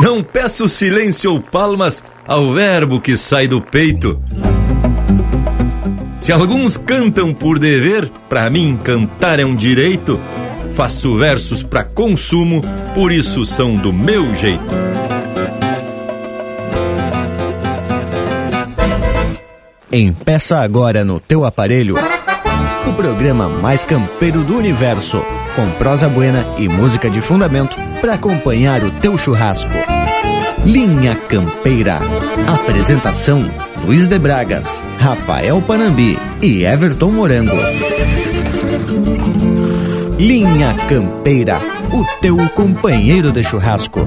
Não peço silêncio ou palmas ao verbo que sai do peito. Se alguns cantam por dever, para mim cantar é um direito. Faço versos para consumo, por isso são do meu jeito. Empeça agora no teu aparelho o programa mais campeiro do universo, com prosa buena e música de fundamento para acompanhar o teu churrasco. Linha Campeira. Apresentação: Luiz de Bragas, Rafael Panambi e Everton Morango. Linha Campeira, o teu companheiro de churrasco.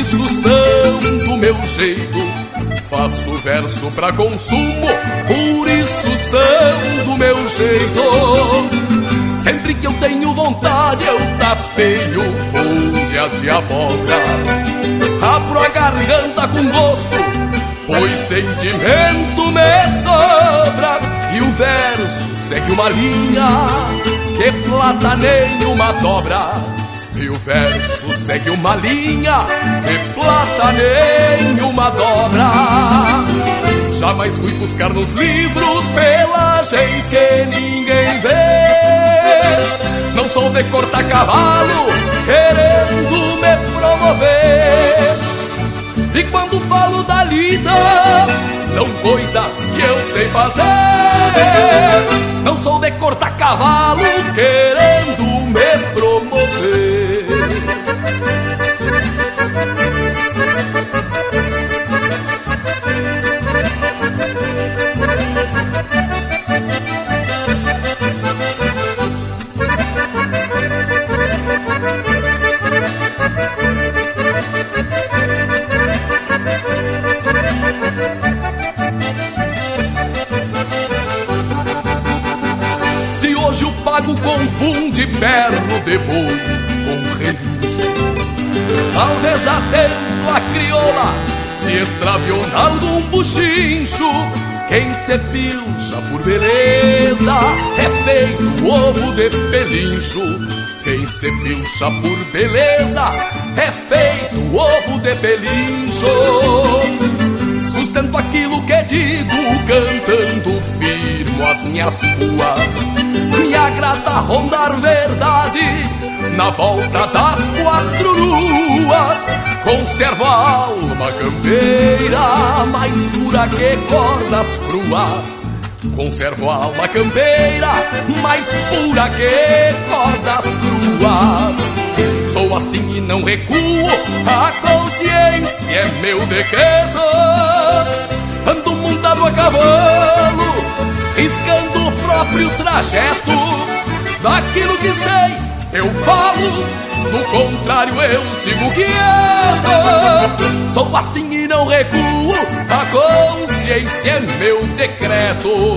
isso são do meu jeito. Faço verso pra consumo, por isso são do meu jeito. Sempre que eu tenho vontade, eu tapeio folhas de abóbora. Abro a garganta com gosto, pois sentimento me sobra. E o verso segue uma linha que plata nenhuma dobra. E o verso segue uma linha que plata nenhuma dobra. Jamais fui buscar nos livros pelagens que ninguém vê. Não sou de cortar cavalo querendo me promover. E quando falo da lida, são coisas que eu sei fazer. Não sou de cortar cavalo querendo confunde perno de boi com relincho Talvez atento a crioula se extraviou na algum buchincho. Quem se pilcha por beleza é feito ovo de pelincho. Quem se pilcha por beleza é feito ovo de pelincho. Sustento aquilo que digo, cantando firmo as minhas ruas. Agrada rondar verdade na volta das quatro luas. Conservo a alma campeira, mais pura que cordas cruas. Conservo a alma campeira, mais pura que cordas cruas. Sou assim e não recuo, a consciência é meu decreto. Ando montado a cavalo, riscando o próprio trajeto. Daquilo que sei, eu falo, do contrário eu sigo quieto. Sou assim e não recuo, a consciência é meu decreto.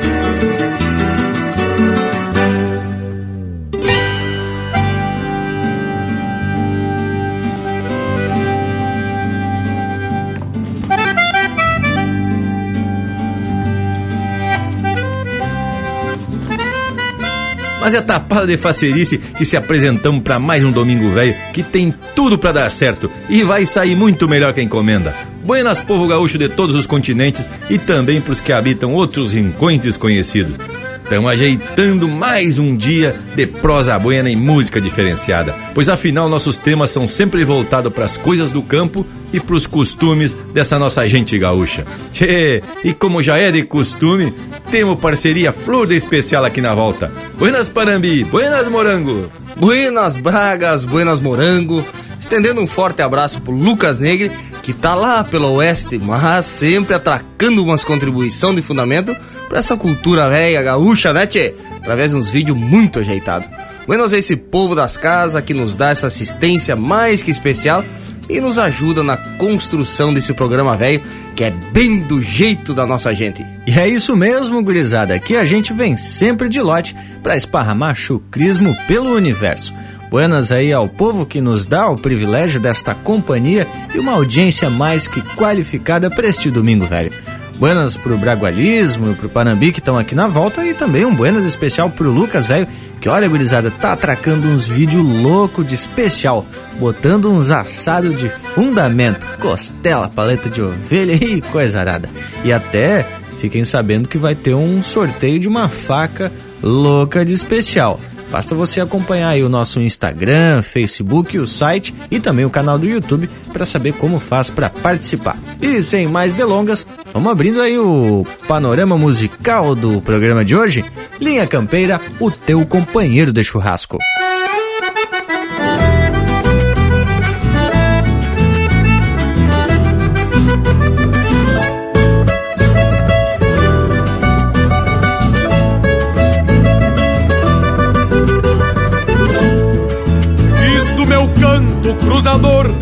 Mas é tapada de facerice que se apresentamos para mais um Domingo Velho que tem tudo para dar certo e vai sair muito melhor que a encomenda. Buenas povo gaúcho de todos os continentes e também para os que habitam outros rincões desconhecidos. Estamos ajeitando mais um dia de prosa buena e música diferenciada, pois afinal nossos temas são sempre voltados para as coisas do campo e para os costumes dessa nossa gente gaúcha. Tchê, e como já é de costume, temos parceria flor de especial aqui na volta. Buenas Parambi, buenas Morango. Buenas Bragas, buenas Morango. Estendendo um forte abraço pro Lucas Negre, que tá lá pelo oeste, mas sempre atracando umas contribuição de fundamento para essa cultura velha gaúcha, né, tchê? Através de uns vídeos muito ajeitados. Buenos a esse povo das casas que nos dá essa assistência mais que especial e nos ajuda na construção desse programa velho que é bem do jeito da nossa gente. E é isso mesmo, gurizada. Aqui a gente vem sempre de lote para esparramar chucrismo pelo universo. Buenas aí ao povo que nos dá o privilégio desta companhia e uma audiência mais que qualificada para este domingo, velho. Buenas pro Bragualismo pro Panambi que estão aqui na volta e também um buenas especial pro Lucas, velho, que olha, gurizada, tá atracando uns vídeos louco de especial, botando uns assados de fundamento, costela, paleta de ovelha e coisa arada. E até fiquem sabendo que vai ter um sorteio de uma faca louca de especial. Basta você acompanhar o nosso Instagram, Facebook, o site e também o canal do YouTube para saber como faz para participar. E sem mais delongas, vamos abrindo aí o panorama musical do programa de hoje. Linha Campeira, o teu companheiro de churrasco. cruzador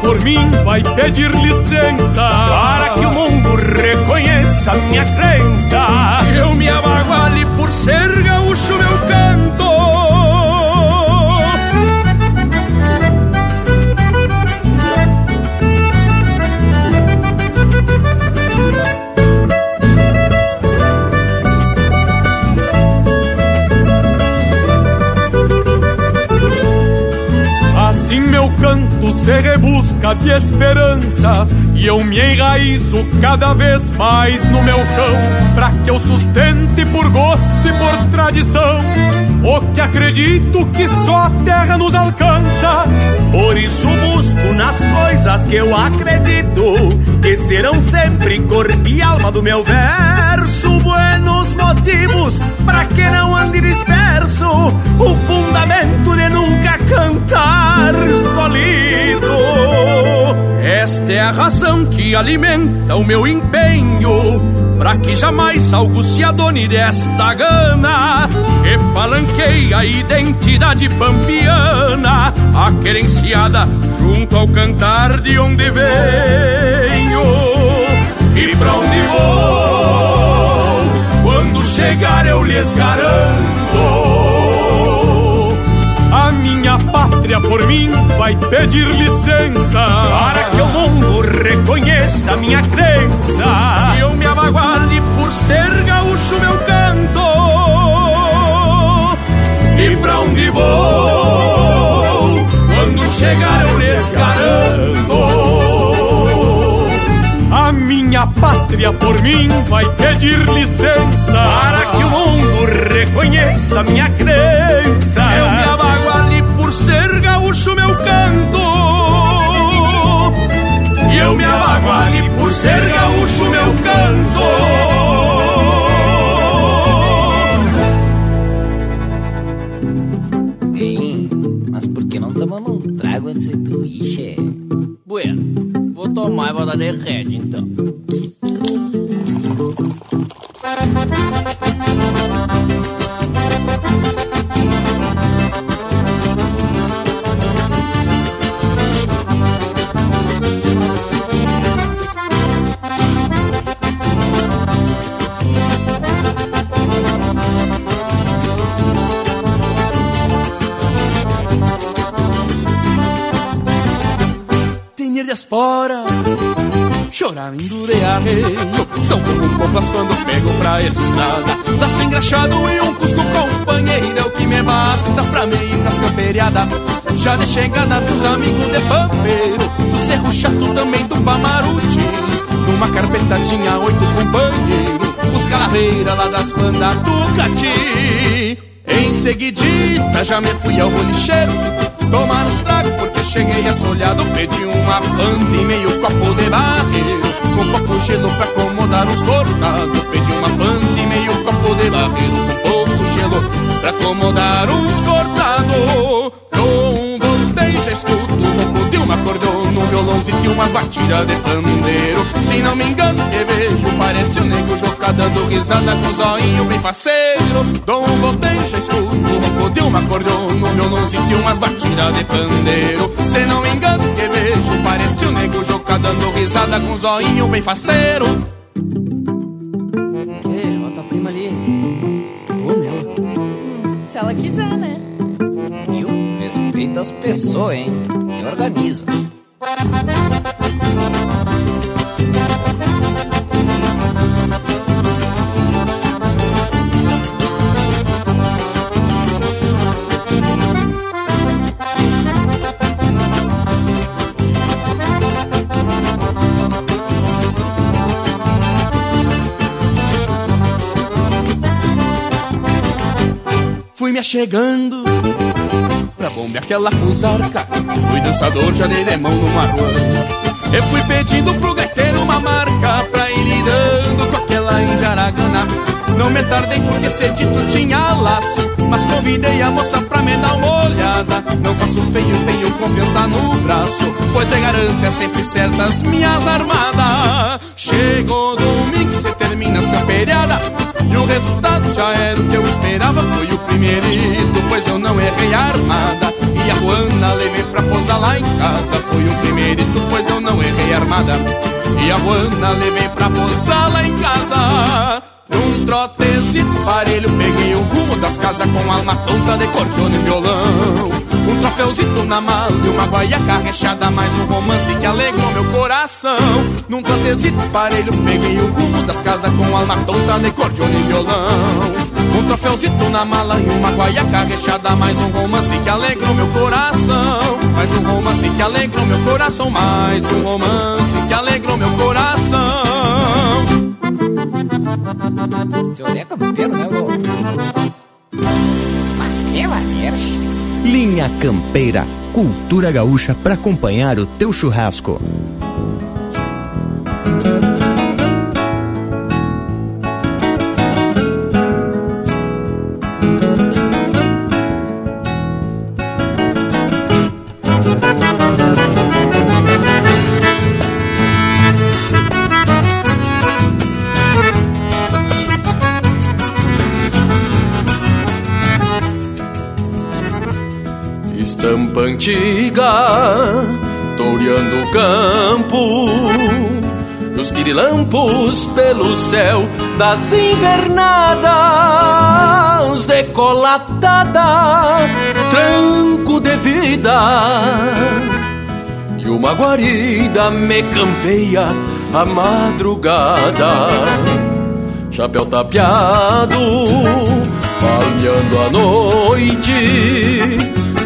por mim vai pedir licença para que o mundo reconheça minha crença. Eu me abaguale por ser se rebusca de esperanças e eu me enraizo cada vez mais no meu chão, para que eu sustente por gosto e por tradição o que acredito que só a terra nos alcança. Por isso busco nas coisas que eu acredito que serão sempre cor e alma do meu verso. Buenos motivos para que não ande disperso. O fundamento de nunca cantar solido. Esta é a razão que alimenta o meu empenho Pra que jamais algo se adone desta gana Que palanqueie a identidade pampiana A querenciada junto ao cantar de onde venho E pra onde vou chegar eu lhes garanto. A minha pátria por mim vai pedir licença. Para que o mundo reconheça minha crença. E eu me abaguale por ser gaúcho meu canto. E pra onde vou? Quando chegar eu lhes garanto. A minha pátria por mim vai pedir licença Para que o mundo reconheça minha crença Eu me abaguale por ser gaúcho meu canto E eu me abaguale por ser gaúcho meu canto Ei, mas por que não tomamos um trago antes de tu ir, che? Bueno, vou tomar e vou dar de rede então. Arreio São como poucas quando pego pra estrada. Laço engraxado e um cusco companheiro É o que me basta pra me ir pras camperiadas. Já de chegada dos amigos de pampeiro Do cerro chato também do Pamaruti. Numa carpeta tinha oito companheiros Os calaveira lá das bandas do Cati. Em seguidita já me fui ao bolicheiro Tomar tragos porque cheguei assolhado Pedi uma fanta e meio copo de barreiro Com pouco gelo pra acomodar os cortados Pedi uma fanta e meio copo de barreiro Com pouco gelo pra acomodar os cortados No violãozinho e umas batidas de pandeiro Se não me engano que vejo Parece o nego Jocá dando risada com o zoinho bem faceiro Dom voltei, já escuto o ronco de uma cordona No violãozinho e umas batidas de pandeiro Se não me engano que vejo Parece o nego Jocá dando risada com o zoinho bem faceiro Ei, ó tua prima ali. Vou nela. Se ela quiser, né? Respeita as pessoas, hein? Organiza. Achegando pra bombear aquela fusarca. Fui dançador, já dei de mão numa rua. Eu fui pedindo pro gaiteiro uma marca pra ir lidando com aquela indiaragana. Não me tardei porque cedito tinha laço, mas convidei a moça pra me dar uma olhada. Não faço feio, tenho confiança no braço, pois te garanto é sempre certas minhas armadas. Chegou domingo, cê termina as camperiadas. E o resultado já era o que eu esperava Foi o primeirito, pois eu não errei a armada E a Juana levei pra posar lá em casa Foi o primeirito, pois eu não errei a armada E a Juana levei pra posar lá em casa Num trotezito parelho Peguei o rumo das casas com alma tonta de cordiona e violão. Um troféuzito na mala e uma guaiaca rechada Mais um romance que alegrou meu coração. Num trotezito parelho peguei o rumo das casas Com alma tonta de cordiona e violão. Um troféuzito na mala e uma guaiaca rechada Mais um romance que alegrou meu coração. Mais um romance que alegrou meu coração Mais um romance que alegrou meu coração Seu é campeiro, né, vô? Mas que maneira. Linha Campeira, cultura gaúcha para acompanhar o teu churrasco. Antiga, toureando o campo, os pirilampos pelo céu das invernadas, decolatada, tranco de vida, e uma guarida me campeia a madrugada. Chapéu tapeado, palmeando a noite.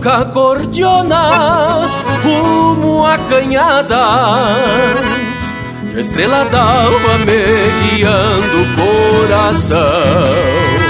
Ronca cordiona rumo à canhada. A estrela d'alva me guiando o coração.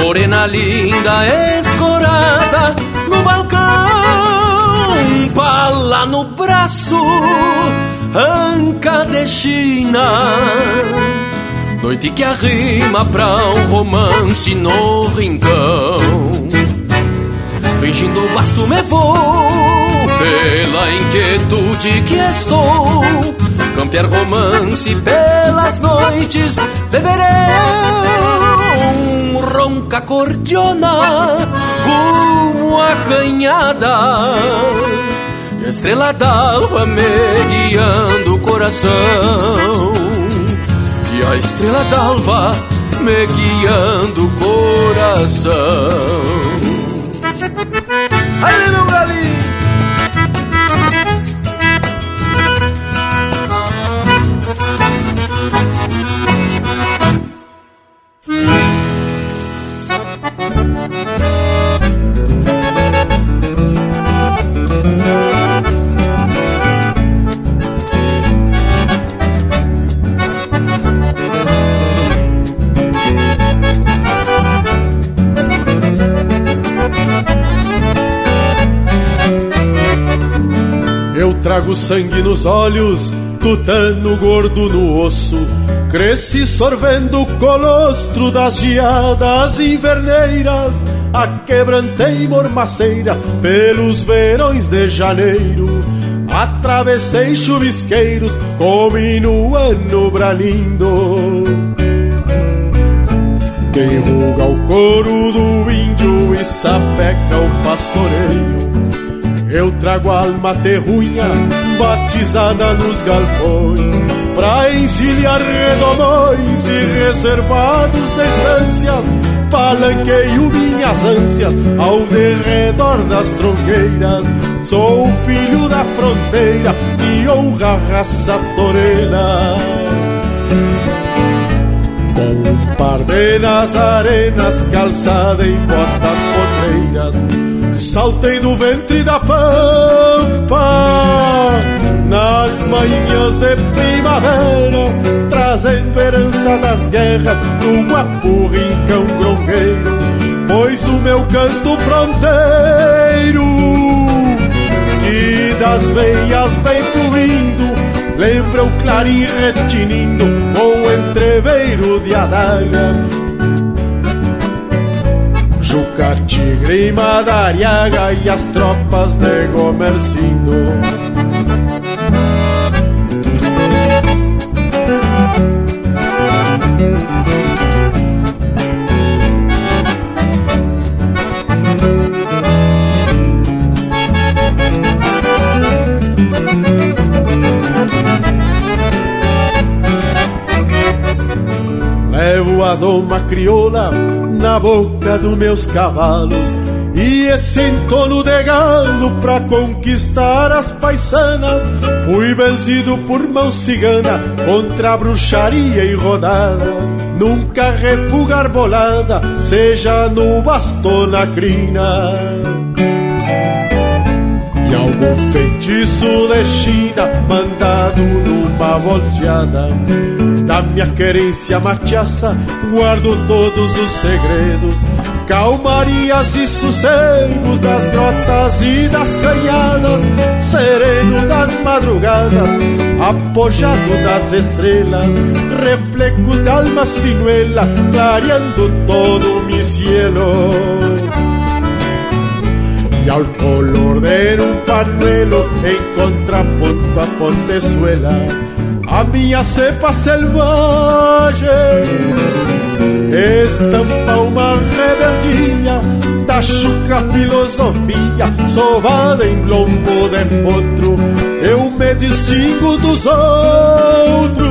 Morena linda, escorada no balcão, pala no braço, anca de China. Noite que arrima pra um romance no rincão. Fingindo basto me vou, pela inquietude que estou. Campear romance pelas noites de verão ronca cordiona rumo à canhada. A estrela d'alva me guiando o coração. E a estrela d'alva me guiando o coração trago sangue nos olhos, tutano gordo no osso. Cresci sorvendo o colostro das geadas inverneiras. A quebrantei mormaceira pelos verões de janeiro. Atravessei chuvisqueiros, comi no ano bralindo. Quem ruga o couro do índio e sapeca o pastoreio eu trago a alma terrunha batizada nos galpões Pra encilhar redomões e reservados de estâncias Palanqueio minhas ânsias ao derredor das tronqueiras. Sou filho da fronteira e honra a raça torena. Com um par de nazarenas calçada em botas potreiras Saltei do ventre da pampa Nas manhãs de primavera Trazendo herança das guerras Do guapo rincão grongueiro Pois o meu canto fronteiro Que das veias vem fluindo Lembra o clarim retinindo Com o entreveiro de adaga Juca, Tigre e Madariaga e as tropas de Gomercindo. Uma doma crioula na boca dos meus cavalos e esse entono de galo pra conquistar as paisanas. Fui vencido por mão cigana contra a bruxaria e rodada. Nunca refuga arbolada, seja no bastão na crina. E algum feitiço de China mandado numa volteada Da minha querência machaça guardo todos os segredos calmarias e sossegos das grotas e das canhadas, sereno das madrugadas, apoiado das estrelas, reflejos de alma sinuela, clareando todo mi cielo. Y al color de un panuelo en contrapunto a Pontezuela, a minha cepa selvagem estampa uma rebeldia da chucra filosofia sovada em lombo de potro. Eu me distingo dos outros,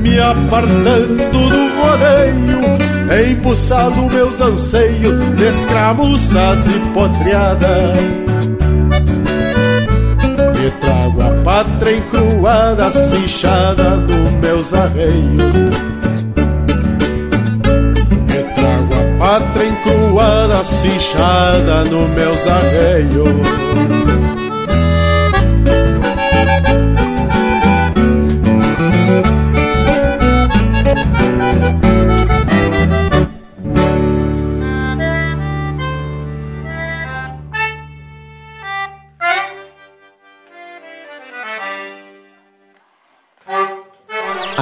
me apartando do rodeio, embuçado meus anseios de escramuças e potreadas. A pátria encruada, cinchada dos meus arreios pátria encruada, cinchada no meus arreios.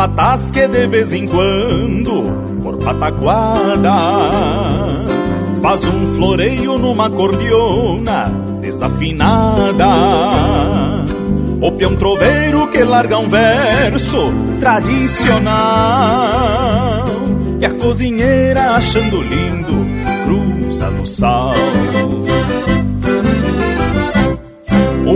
Capataz que de vez em quando, por pataguada, faz um floreio numa cordiona desafinada. O peão troveiro que larga um verso tradicional. E a cozinheira achando lindo, cruza no sal.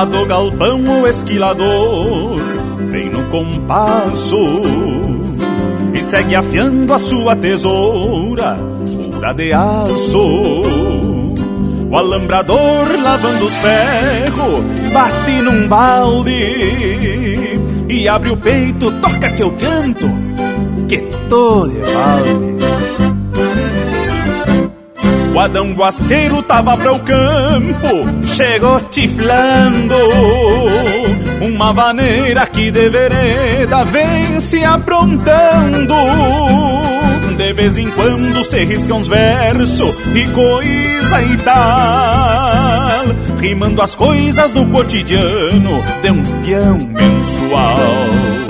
Lá do galpão o esquilador vem no compasso e segue afiando a sua tesoura, pura de aço. O alambrador lavando os ferros, bate num balde e abre o peito, toca que eu canto, que tô de balde. O Adão Guasqueiro tava para o campo, chegou tiflando. Uma vaneira que de vereda vem se aprontando. De vez em quando se risca uns versos e coisa e tal. Rimando as coisas do cotidiano de um peão mensual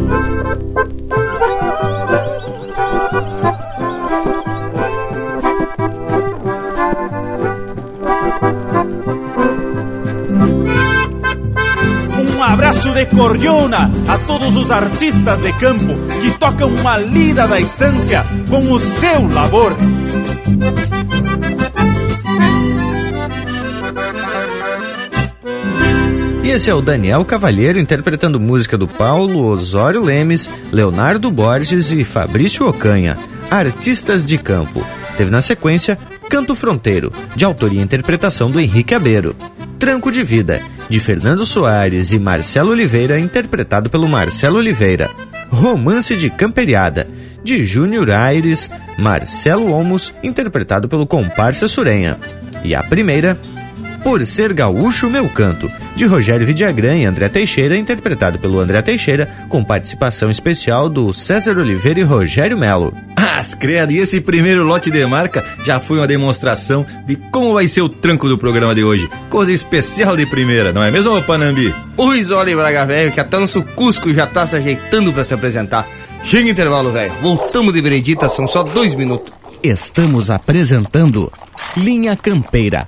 De a todos os artistas de campo que tocam uma lida da estância com o seu labor. E esse é o Daniel Cavalheiro interpretando música do Paulo Osório Lemes, Leonardo Borges e Fabrício Ocanha, Artistas de Campo. Teve na sequência Canto Fronteiro, de autoria e interpretação do Henrique Abeiro. Tranco de Vida, de Fernando Soares e Marcelo Oliveira, interpretado pelo Marcelo Oliveira. Romance de Camperiada, de Júnior Aires, Marcelo Olmos, interpretado pelo Comparsa Surenha. E a primeira, por Ser Gaúcho Meu Canto, de Rogério Vidagrã e André Teixeira, interpretado pelo André Teixeira, com participação especial do César Oliveira e Rogério Melo. As credo, e esse primeiro lote de marca já foi uma demonstração de como vai ser o tranco do programa de hoje. Coisa especial de primeira, não é mesmo, Panambi? Pois olha, Braga Velho, que até nosso Cusco já tá se ajeitando para se apresentar. Chega intervalo, velho. Voltamos de veredita, são só dois minutos. Estamos apresentando Linha Campeira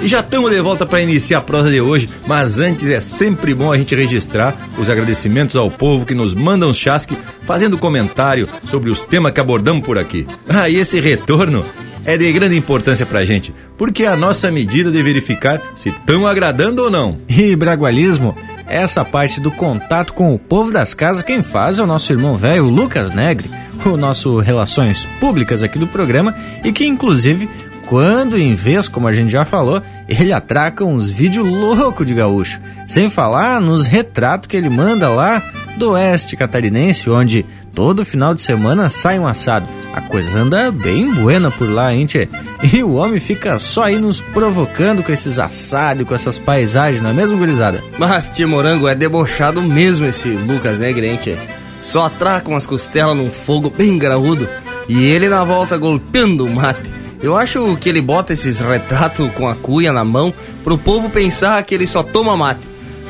E já estamos de volta para iniciar a prosa de hoje, mas antes é sempre bom a gente registrar os agradecimentos ao povo que nos manda um chasque fazendo comentário sobre os temas que abordamos por aqui. Ah, e esse retorno é de grande importância pra gente, porque é a nossa medida de verificar se estão agradando ou não. E bragualismo, essa parte do contato com o povo das casas, quem faz é o nosso irmão velho, Lucas Negre, o nosso Relações Públicas aqui do programa, e que inclusive quando em vez, como a gente já falou, ele atraca uns vídeos loucos de gaúcho. Sem falar nos retratos que ele manda lá do oeste catarinense, onde todo final de semana sai um assado. A coisa anda bem buena por lá, hein, tchê? E o homem fica só aí nos provocando com esses assados, com essas paisagens, não é mesmo, gurizada? Mas, tio Morango, é debochado mesmo esse Lucas, né, tchê? Só atraca umas costelas num fogo bem graúdo e ele na volta golpeando o mate. Eu acho que ele bota esses retratos com a cuia na mão pro povo pensar que ele só toma mate.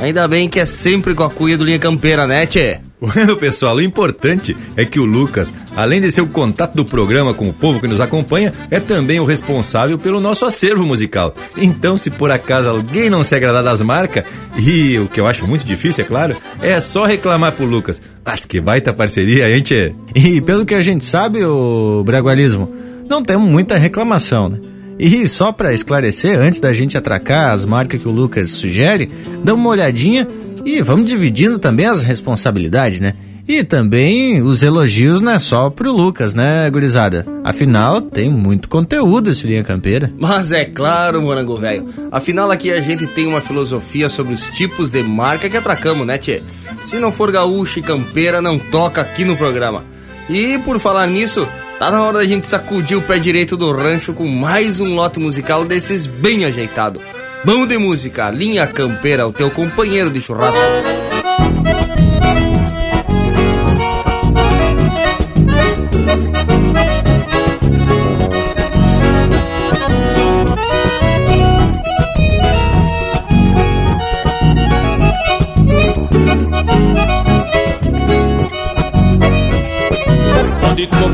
Ainda bem que é sempre com a cuia do Linha Campeira, né, tchê? Bueno, pessoal, o importante é que o Lucas, além de ser o contato do programa com o povo que nos acompanha, é também o responsável pelo nosso acervo musical. Então, se por acaso alguém não se agradar das marcas, e o que eu acho muito difícil, é claro, é só reclamar pro Lucas. Mas que baita parceria, hein, tchê? E pelo que a gente sabe, o Bragualismo, não temos muita reclamação, né? E só para esclarecer, antes da gente atracar as marcas que o Lucas sugere, dá uma olhadinha e vamos dividindo também as responsabilidades, né? E também os elogios não é só pro Lucas, né, gurizada? Afinal, tem muito conteúdo esse Linha Campeira. Mas é claro, morango velho. Afinal, aqui a gente tem uma filosofia sobre os tipos de marca que atracamos, né, tchê? Se não for gaúcho e campeira, não toca aqui no programa. E por falar nisso, tá na hora da gente sacudir o pé direito do rancho com mais um lote musical desses bem ajeitado. Vamos de música, Linha Campeira, o teu companheiro de churrasco.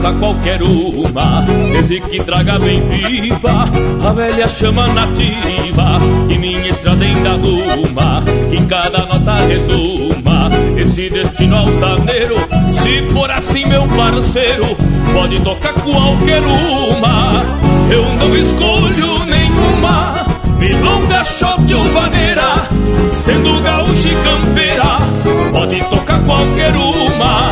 Toca qualquer uma, desde que traga bem viva a velha chama nativa, que minha estrada ainda arruma, que cada nota resuma esse destino altaneiro. Se for assim, meu parceiro, pode tocar qualquer uma, eu não escolho nenhuma. Milonga, shot ou vaneira, sendo gaúcha e campeira, pode tocar qualquer uma,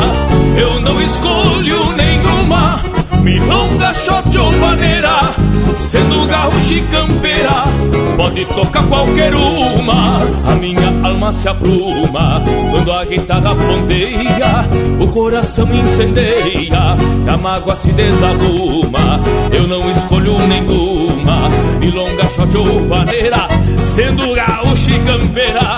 eu não escolho nenhuma. Milonga, shot ou vaneira, sendo gaúcha e campeira, pode tocar qualquer uma. A minha alma se apruma quando a guitarra ponteia, o coração incendeia, a mágoa se desarruma. Eu não escolho nenhuma, milonga, shot ou vaneira, sendo gaúcha e campeira,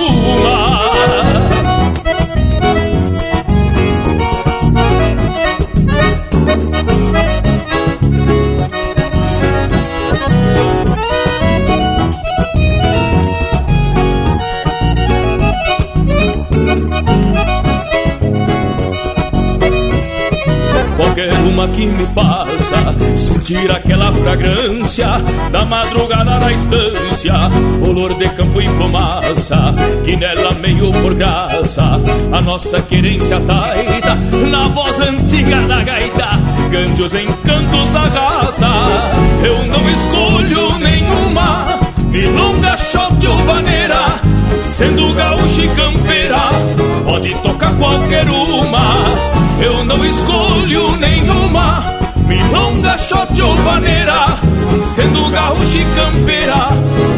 Que me faça sentir aquela fragrância da madrugada na estância, olor de campo e fumaça, que nela meio por graça, a nossa querência taita, na voz antiga da gaita, cante os encantos da raça. Eu não escolho nenhuma, milonga, shot ou vaneira, sendo gaúcha e campeira, pode tocar qualquer uma. Eu não escolho nenhuma, milonga, shot ou vaneira, sendo gaúcha e campeira,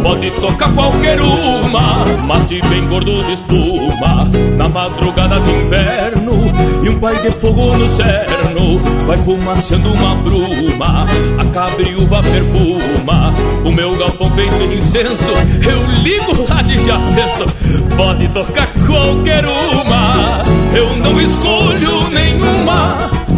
pode tocar qualquer uma. Mate bem gordo de espuma, na madrugada de inverno, e um pai de fogo no cerno, vai fumaçando uma bruma, a cabriúva perfuma, o meu galpão feito de incenso, eu ligo lá de já penso, pode tocar qualquer uma. Eu não escolho nenhuma,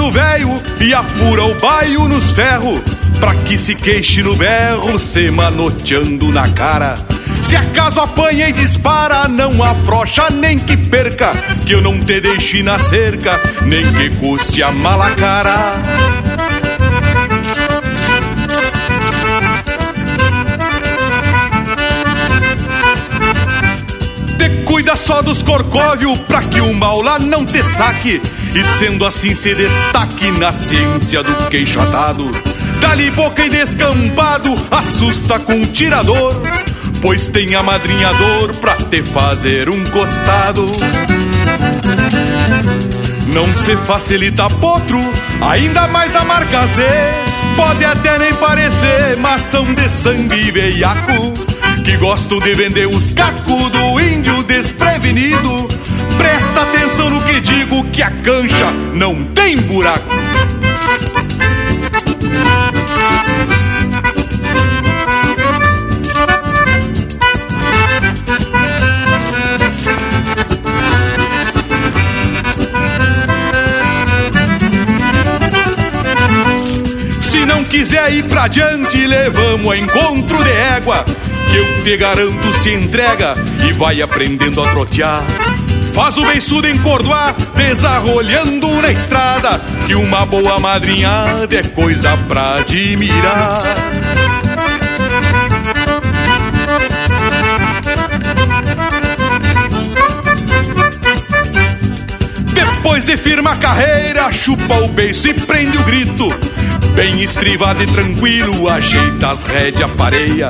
Mano velho, e apura o baio nos ferros, pra que se queixe no berro, se manoteando na cara. Se acaso apanha e dispara, não afrocha nem que perca, que eu não te deixe na cerca, nem que custe a mala cara. Cuida só dos corcóvio pra que o mal lá não te saque E sendo assim se destaque na ciência do queixo atado Dali boca e descampado, assusta com um tirador pois tem amadrinhador pra te fazer um costado. Não se facilita potro, ainda mais da marca Z. Pode até nem parecer, mas são de sangue veiaco. Que gosto de vender os cacos do índio desprevenido. Presta atenção no que digo, que a cancha não tem buraco. Se não quiser ir pra diante, levamos a encontro de égua. Que eu te garanto se entrega e vai aprendendo a trotear. Faz o beiçudo encordoar, desarrolhando na estrada. Que uma boa madrinhada é coisa pra admirar. Depois de firma a carreira, chupa o beiço e prende o grito. Bem estrivado e tranquilo, ajeita as rédeas, pareia.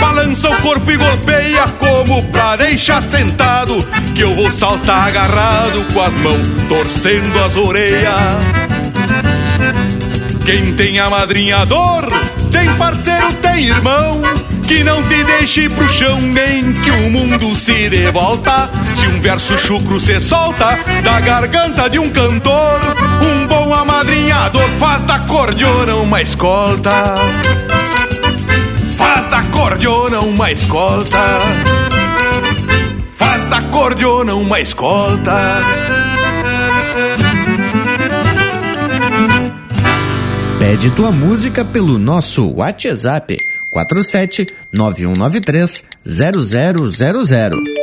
Balança o corpo e golpeia como pra deixar sentado. Que eu vou saltar agarrado com as mãos torcendo as orelhas. Quem tem amadrinhador, tem parceiro, tem irmão. Que não te deixe pro chão, nem que o mundo se dê volta. Se um verso chucro se solta da garganta de um cantor, um bom amadrinhador faz da cordiona uma escolta. Faz da cordiona uma escolta. Faz da cordiona uma escolta. Pede tua música pelo nosso WhatsApp 47 9193 0000.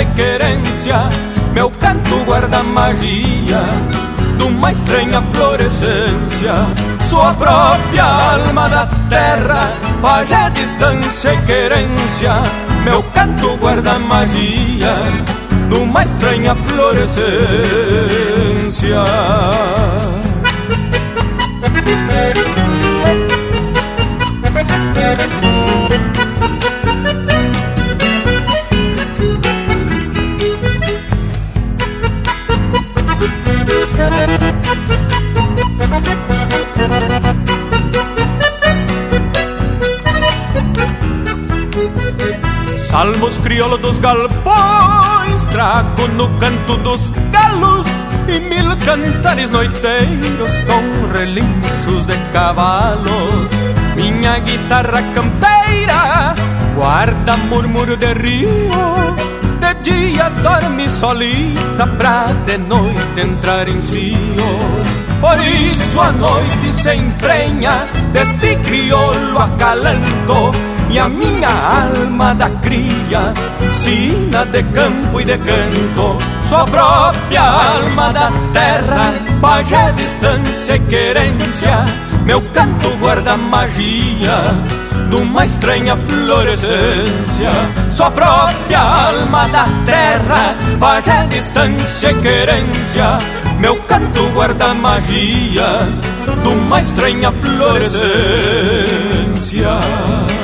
E querência. Meu canto guarda magia de uma estranha florescência. Sou a própria alma da terra, pajé, distância e querência. Meu canto guarda magia de uma estranha florescência. Salmos crioulos dos galpões, trago no canto dos galos e mil cantares noiteiros com relinchos de cavalos. Minha guitarra campeira guarda murmúrio de rio, de dia dorme solita pra de noite entrar em cio. Por isso a noite se emprenha deste crioulo acalanto e a minha alma da cria, sina de campo e de canto, sua própria alma da terra, pajé, distância e querência, meu canto guarda magia de uma estranha florescência, sua própria alma da terra, pajé, distância e querência, meu canto guarda magia de uma estranha florescência.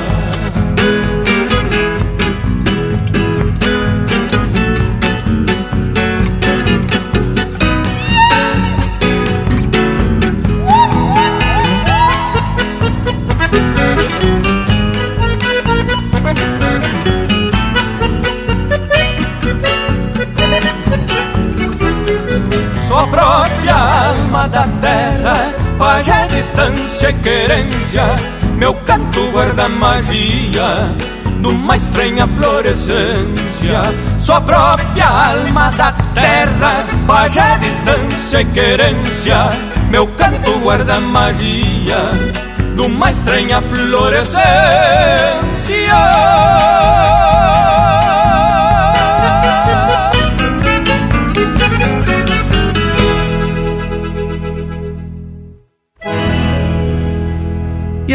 Distância e querência, meu canto guarda magia numa estranha florescência. Sua própria alma da terra, pajé, distância e querência, meu canto guarda magia numa estranha florescência.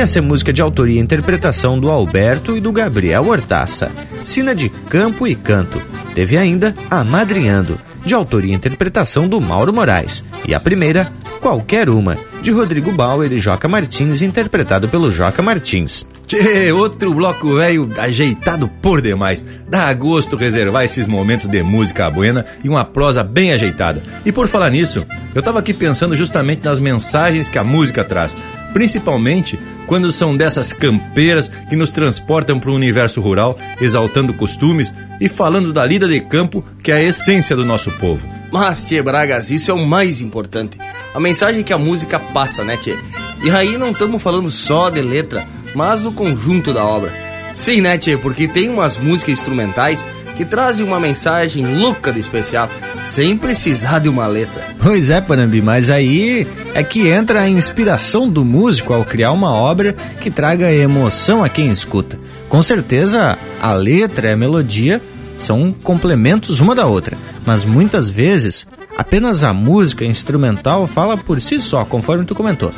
Essa é música de autoria e interpretação do Alberto e do Gabriel Hortaça. Sina de Campo e Canto. Teve ainda Amadrinhando, de autoria e interpretação do Mauro Moraes. E a primeira, Qualquer Uma, de Rodrigo Bauer e Joca Martins, interpretado pelo Joca Martins. Tchê, outro bloco velho ajeitado por demais. Dá gosto reservar esses momentos de música buena e uma prosa bem ajeitada. E por falar nisso, eu tava aqui pensando justamente nas mensagens que a música traz. Principalmente quando são dessas campeiras que nos transportam para o universo rural, exaltando costumes e falando da lida de campo, que é a essência do nosso povo. Mas, Tchê Bragas, isso é o mais importante. A mensagem que a música passa, né, Tchê? E aí não estamos falando só de letra, mas do conjunto da obra. Sim, né, Tchê? Porque tem umas músicas instrumentais que trazem uma mensagem louca de especial, sem precisar de uma letra. Pois é, Panambi, mas aí é que entra a inspiração do músico ao criar uma obra que traga emoção a quem escuta. Com certeza, a letra e a melodia são complementos uma da outra, mas muitas vezes apenas a música instrumental fala por si só, conforme tu comentou.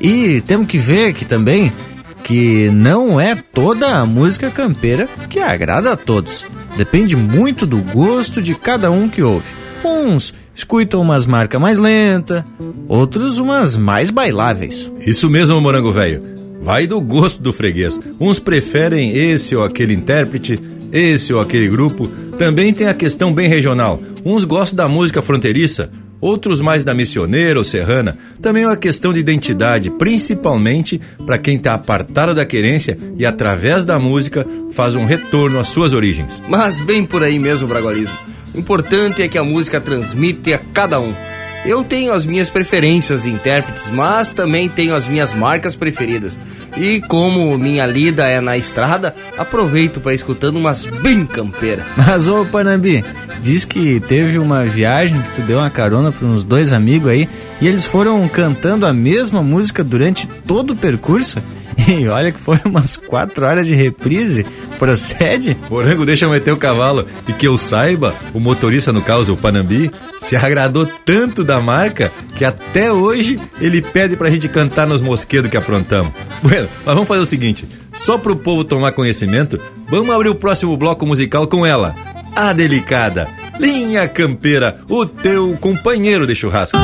E temos que ver que também que não é toda a música campeira que agrada a todos. Depende muito do gosto de cada um que ouve. Uns escutam umas marcas mais lentas, outros umas mais bailáveis. Isso mesmo, morango velho. Vai do gosto do freguês. Uns preferem esse ou aquele intérprete, esse ou aquele grupo. Também tem a questão bem regional. Uns gostam da música fronteiriça, outros mais da missioneira ou serrana. Também é uma questão de identidade, principalmente para quem está apartado da querência e, através da música, faz um retorno às suas origens. Mas bem por aí mesmo, Bragualismo. O importante é que a música transmite a cada um. Eu tenho as minhas preferências de intérpretes, mas também tenho as minhas marcas preferidas. E como minha lida é na estrada, aproveito para escutando umas bem campeira. Mas ô Panambi, diz que teve uma viagem que tu deu uma carona para uns dois amigos aí e eles foram cantando a mesma música durante todo o percurso. E olha que foram umas quatro horas de reprise. Procede? Morango, deixa eu meter o cavalo. E que eu saiba, o motorista, no caso, o Panambi, se agradou tanto da marca que até hoje ele pede pra gente cantar nos mosquedos que aprontamos. Bueno, mas vamos fazer o seguinte: só pro povo tomar conhecimento, vamos abrir o próximo bloco musical com ela, a delicada, Linha Campeira, o teu companheiro de churrasco.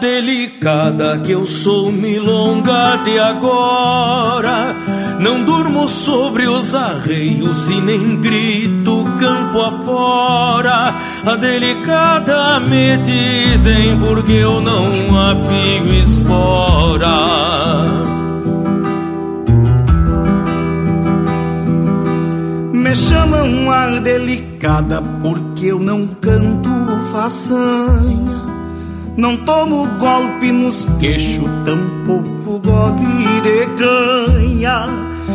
Delicada que eu sou milonga de agora. Não durmo sobre os arreios e nem grito campo afora. A delicada me dizem porque eu não afio espora. Me chamam a delicada porque eu não canto façanha. Não tomo golpe nos queixos, tampouco golpe de canha.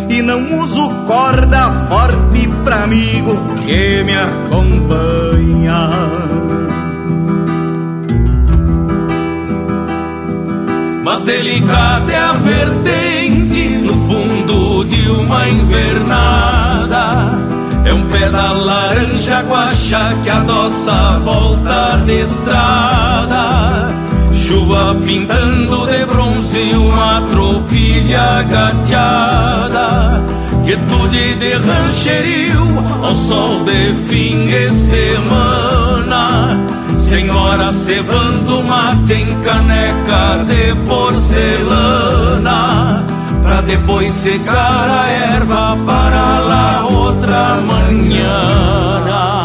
E não uso corda forte pra amigo que me acompanha. Mas delicada é a vertente no fundo de uma invernada. É um pé da laranja guaxa que adoça a volta de estrada. Chuva pintando de bronze uma tropilha gateada. Quietude de rancherio ao sol de fim de semana. Senhora cevando mate em caneca de porcelana depois secar a erva para lá outra manhã.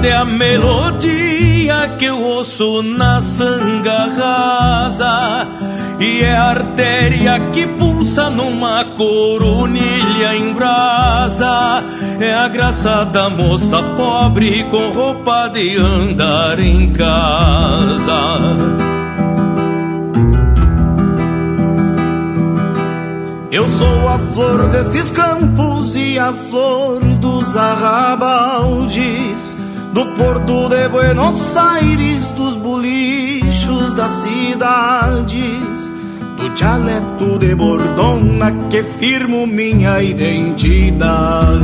Cadê a melodia que eu ouço na sanga rasa? E é a artéria que pulsa numa coronilha em brasa. É a graça da moça pobre com roupa de andar em casa. Eu sou a flor destes campos e a flor dos arrabaldes do porto de Buenos Aires, dos bolichos das cidades, do dialeto de Bordona que firmo minha identidade.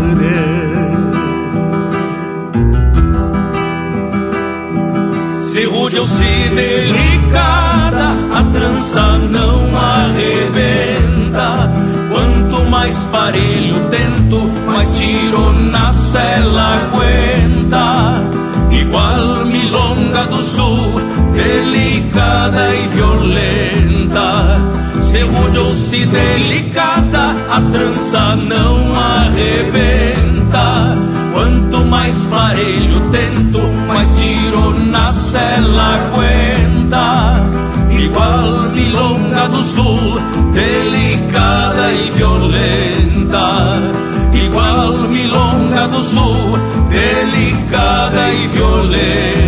Se rude ou se delicada, a trança não arrebenta. Mais parelho tento, mais tiro na cela aguenta. Igual milonga do sul, delicada e violenta. Se rude ou se delicada, a trança não arrebenta. Quanto mais parelho tento, mais tiro na cela aguenta igual milonga do sul, delicada e violenta. Igual milonga do sul, delicada e violenta.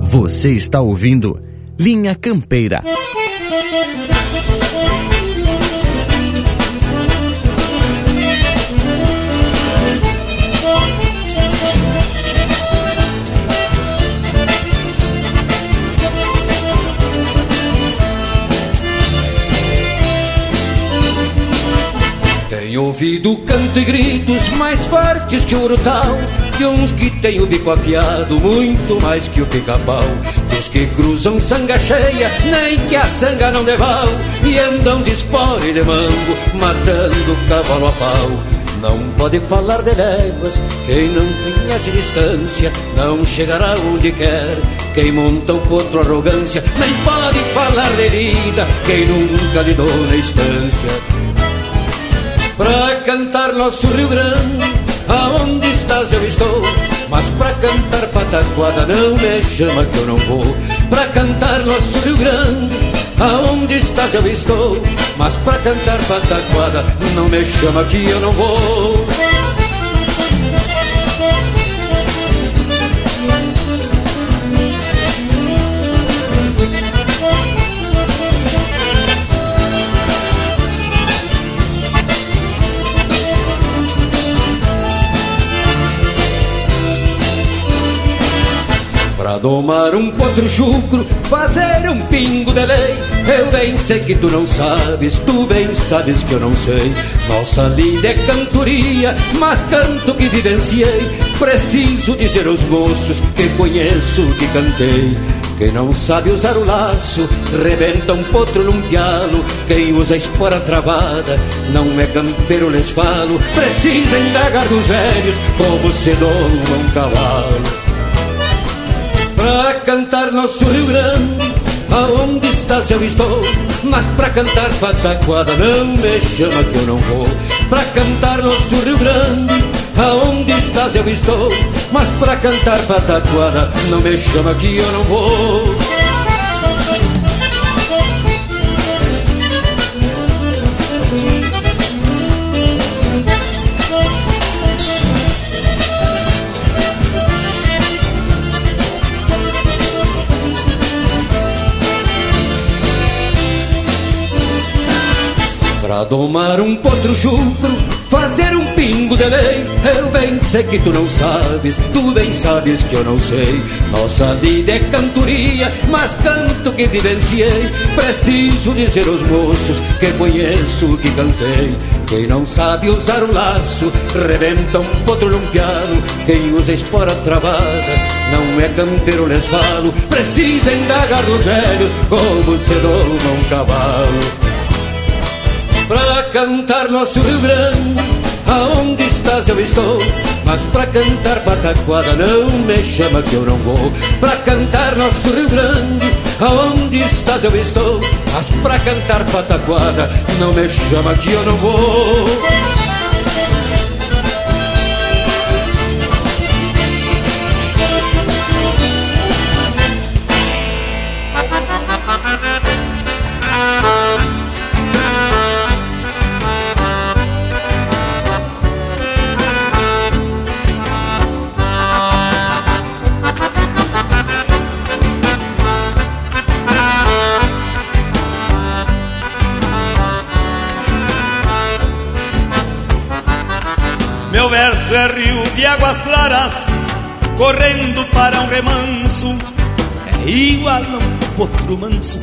Você está ouvindo Linha Campeira. Tenho ouvido canto e gritos mais fortes que o urutau De uns que têm o bico afiado muito mais que o pica-pau. Dos que cruzam sanga cheia, nem que a sanga não deval E andam de espora e de mango, matando cavalo a pau. Não pode falar de léguas, quem não conhece distância Não chegará onde quer, quem monta o potro arrogância Nem pode falar de vida, quem nunca lidou na estância Pra cantar nosso Rio Grande, aonde estás eu estou. Mas pra cantar pataquada não me chama que eu não vou. Pra cantar nosso Rio Grande, aonde estás eu estou. Mas pra cantar pataquada não me chama que eu não vou. Domar um potro chucro, fazer um pingo de lei. Eu bem sei que tu não sabes, tu bem sabes que eu não sei. Nossa lida é cantoria, mas canto que vivenciei. Preciso dizer aos moços que conheço, que cantei. Quem não sabe usar o laço, rebenta um potro num pialo. Quem usa a espora travada, não é campeiro, lhes falo. Precisa indagar dos velhos como se doma um cavalo pra cantar nosso Rio Grande. Aonde estás eu estou, mas pra cantar pataquada não me chama que eu não vou. Pra cantar nosso Rio Grande, aonde estás eu estou, mas pra cantar pataquada não me chama que eu não vou. Domar um potro chucro, fazer um pingo de lei Eu bem sei que tu não sabes, tu bem sabes que eu não sei Nossa lida é cantoria, mas canto que vivenciei Preciso dizer aos moços que conheço, que cantei quem não sabe usar o laço, rebenta um potro lumpiado. Quem usa espora travada, não é campeiro lesvalo. Precisa indagar dos velhos como se doma um cavalo. Pra cantar nosso Rio Grande, aonde estás eu estou. Mas pra cantar pataquada não me chama que eu não vou. Pra cantar nosso Rio Grande, aonde estás eu estou. Mas pra cantar pataquada não me chama que eu não vou. É rio de águas claras, correndo para um remanso. É igual a um potro manso,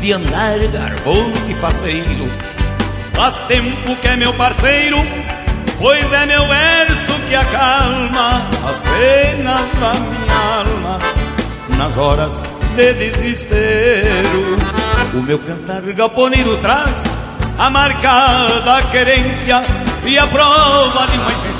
de andar garboso e faceiro. Faz tempo que é meu parceiro, pois é meu verso que acalma as penas da minha alma nas horas de desespero. O meu cantar galponeiro traz a marcada querência e a prova de uma existência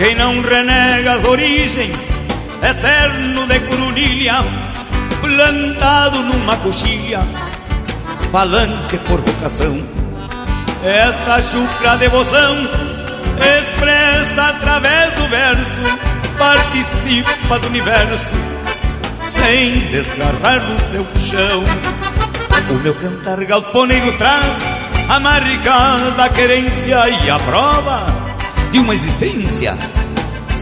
Quem não renega as origens é cerno de curulilha, plantado numa coxilha, palanque por vocação. Esta chucra devoção expressa através do verso, participa do universo, sem desgarrar do seu chão. O meu cantar galponeiro traz a marcada querência e a prova de uma existência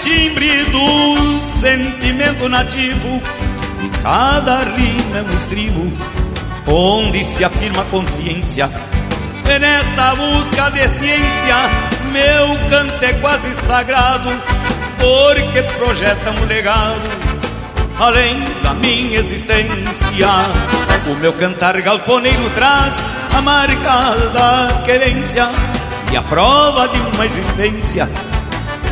Timbre do sentimento nativo e cada rima é um estribo onde se afirma a consciência. E nesta busca de ciência, meu canto é quase sagrado, porque projeta um legado além da minha existência. O meu cantar galponeiro traz a marca da querência e a prova de uma existência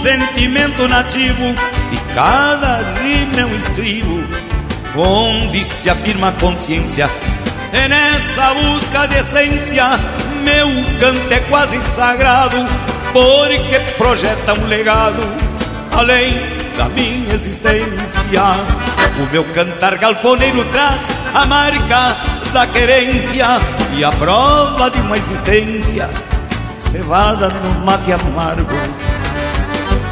Sentimento nativo e cada rima é um estribo onde se afirma a consciência. É nessa busca de essência, meu canto é quase sagrado, porque projeta um legado além da minha existência. O meu cantar galponeiro traz a marca da querência e a prova de uma existência cevada no mate amargo.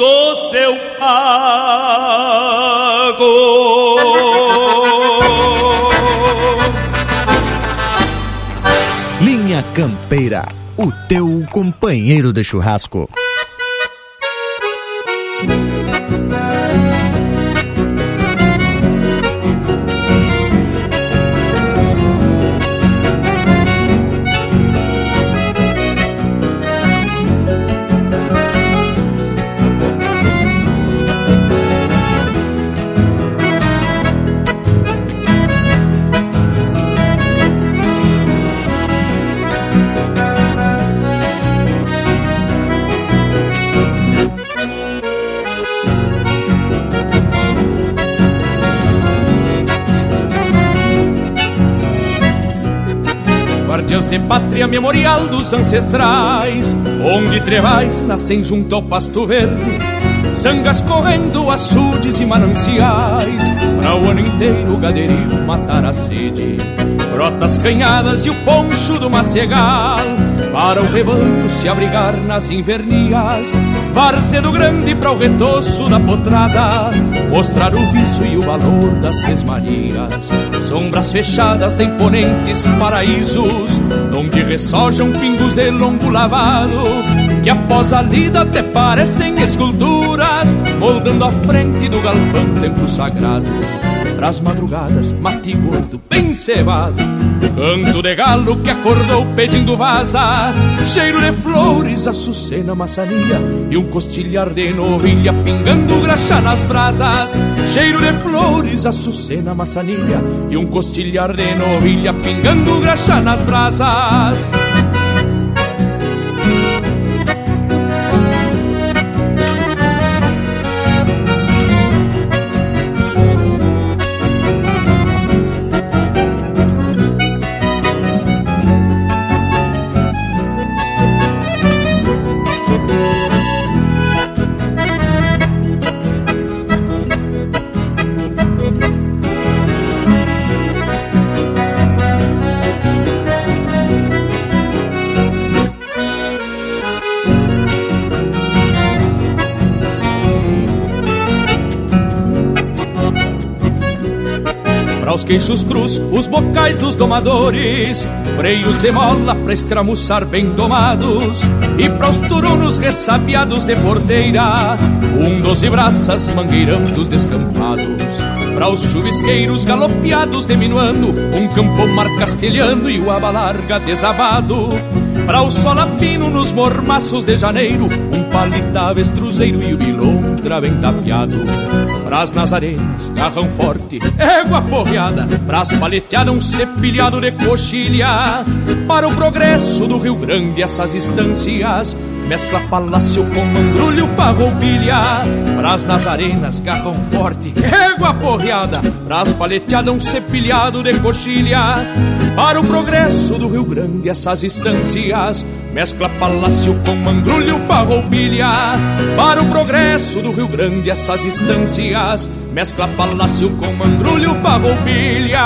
do seu pago. Linha Campeira, o teu companheiro de churrasco. Guardiãs de pátria memorial dos ancestrais, onde trevais nascem junto ao pasto verde, sangas correndo, açudes e mananciais, para o ano inteiro o gaderio matar a sede. Brotas canhadas e o poncho do macegal, para o rebanho se abrigar nas invernias, Varzedo grande para o retoço da potrada, mostrar o viço e o valor das sesmarias. Sombras fechadas de imponentes paraísos, onde ressojam pingos de longo lavado, que após a lida até parecem esculturas, moldando a frente do galpão templo sagrado. Pras madrugadas, mate gordo, bem cevado, canto de galo que acordou pedindo vaza, cheiro de flores, açucena, maçania e um costilhar de novilha pingando graxa nas brasas. Cheiro de flores, açucena, maçania e um costilhar de novilha pingando graxa nas brasas. Queixos cruz, os bocais dos domadores, freios de mola pra escramuçar bem domados, e para os turunos ressabiados de porteira, um doze braças mangueirando os descampados. Para os chuvisqueiros galopeados diminuando, um campo mar castelhano e o aba larga desabado. Para o solapino nos mormaços de janeiro, um palita avestruzeiro e o bilontra bem tapeado. Pras nazarenas, garrão forte, égua porreada, pras paleteadas um cepilhado de coxilha. Para o progresso do Rio Grande, essas instâncias, mescla palácio com mandrulho, farroupilha. Pras nazarenas, garrão forte, égua porreada, pras paleteadas um cepilhado de coxilha. Para o progresso do Rio Grande, essas instâncias, mescla palácio com mandrulho, farroupilha. Para o progresso do Rio Grande, essas instâncias, mescla palácio com mandrulho, farroupilha.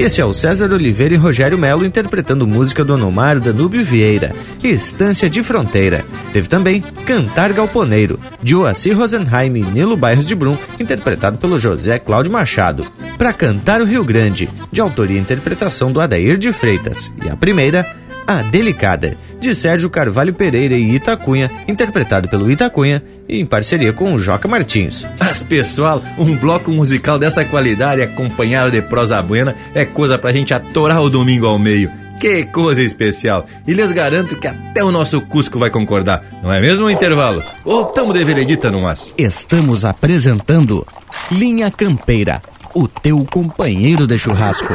Esse é o César Oliveira e Rogério Melo interpretando música do Anomar Danúbio Vieira, Estância de Fronteira. Teve também Cantar Galponeiro, de Oacir Rosenheim e Nilo Bairros de Brum, interpretado pelo José Cláudio Machado. Para Cantar o Rio Grande, de autoria e interpretação do Adair de Freitas. E a primeira, A Delicada, de Sérgio Carvalho Pereira e Itacunha, interpretado pelo Itacunha e em parceria com o Joca Martins. Mas pessoal, um bloco musical dessa qualidade acompanhado de prosa buena é coisa pra gente atorar o domingo ao meio. Que coisa especial! E lhes garanto que até o nosso Cusco vai concordar, não é mesmo, intervalo? Ou tamo de veredita no mas? Estamos apresentando Linha Campeira, o teu companheiro de churrasco.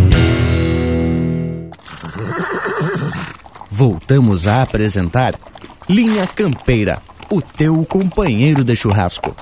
Voltamos a apresentar Linha Campeira, o teu companheiro de churrasco.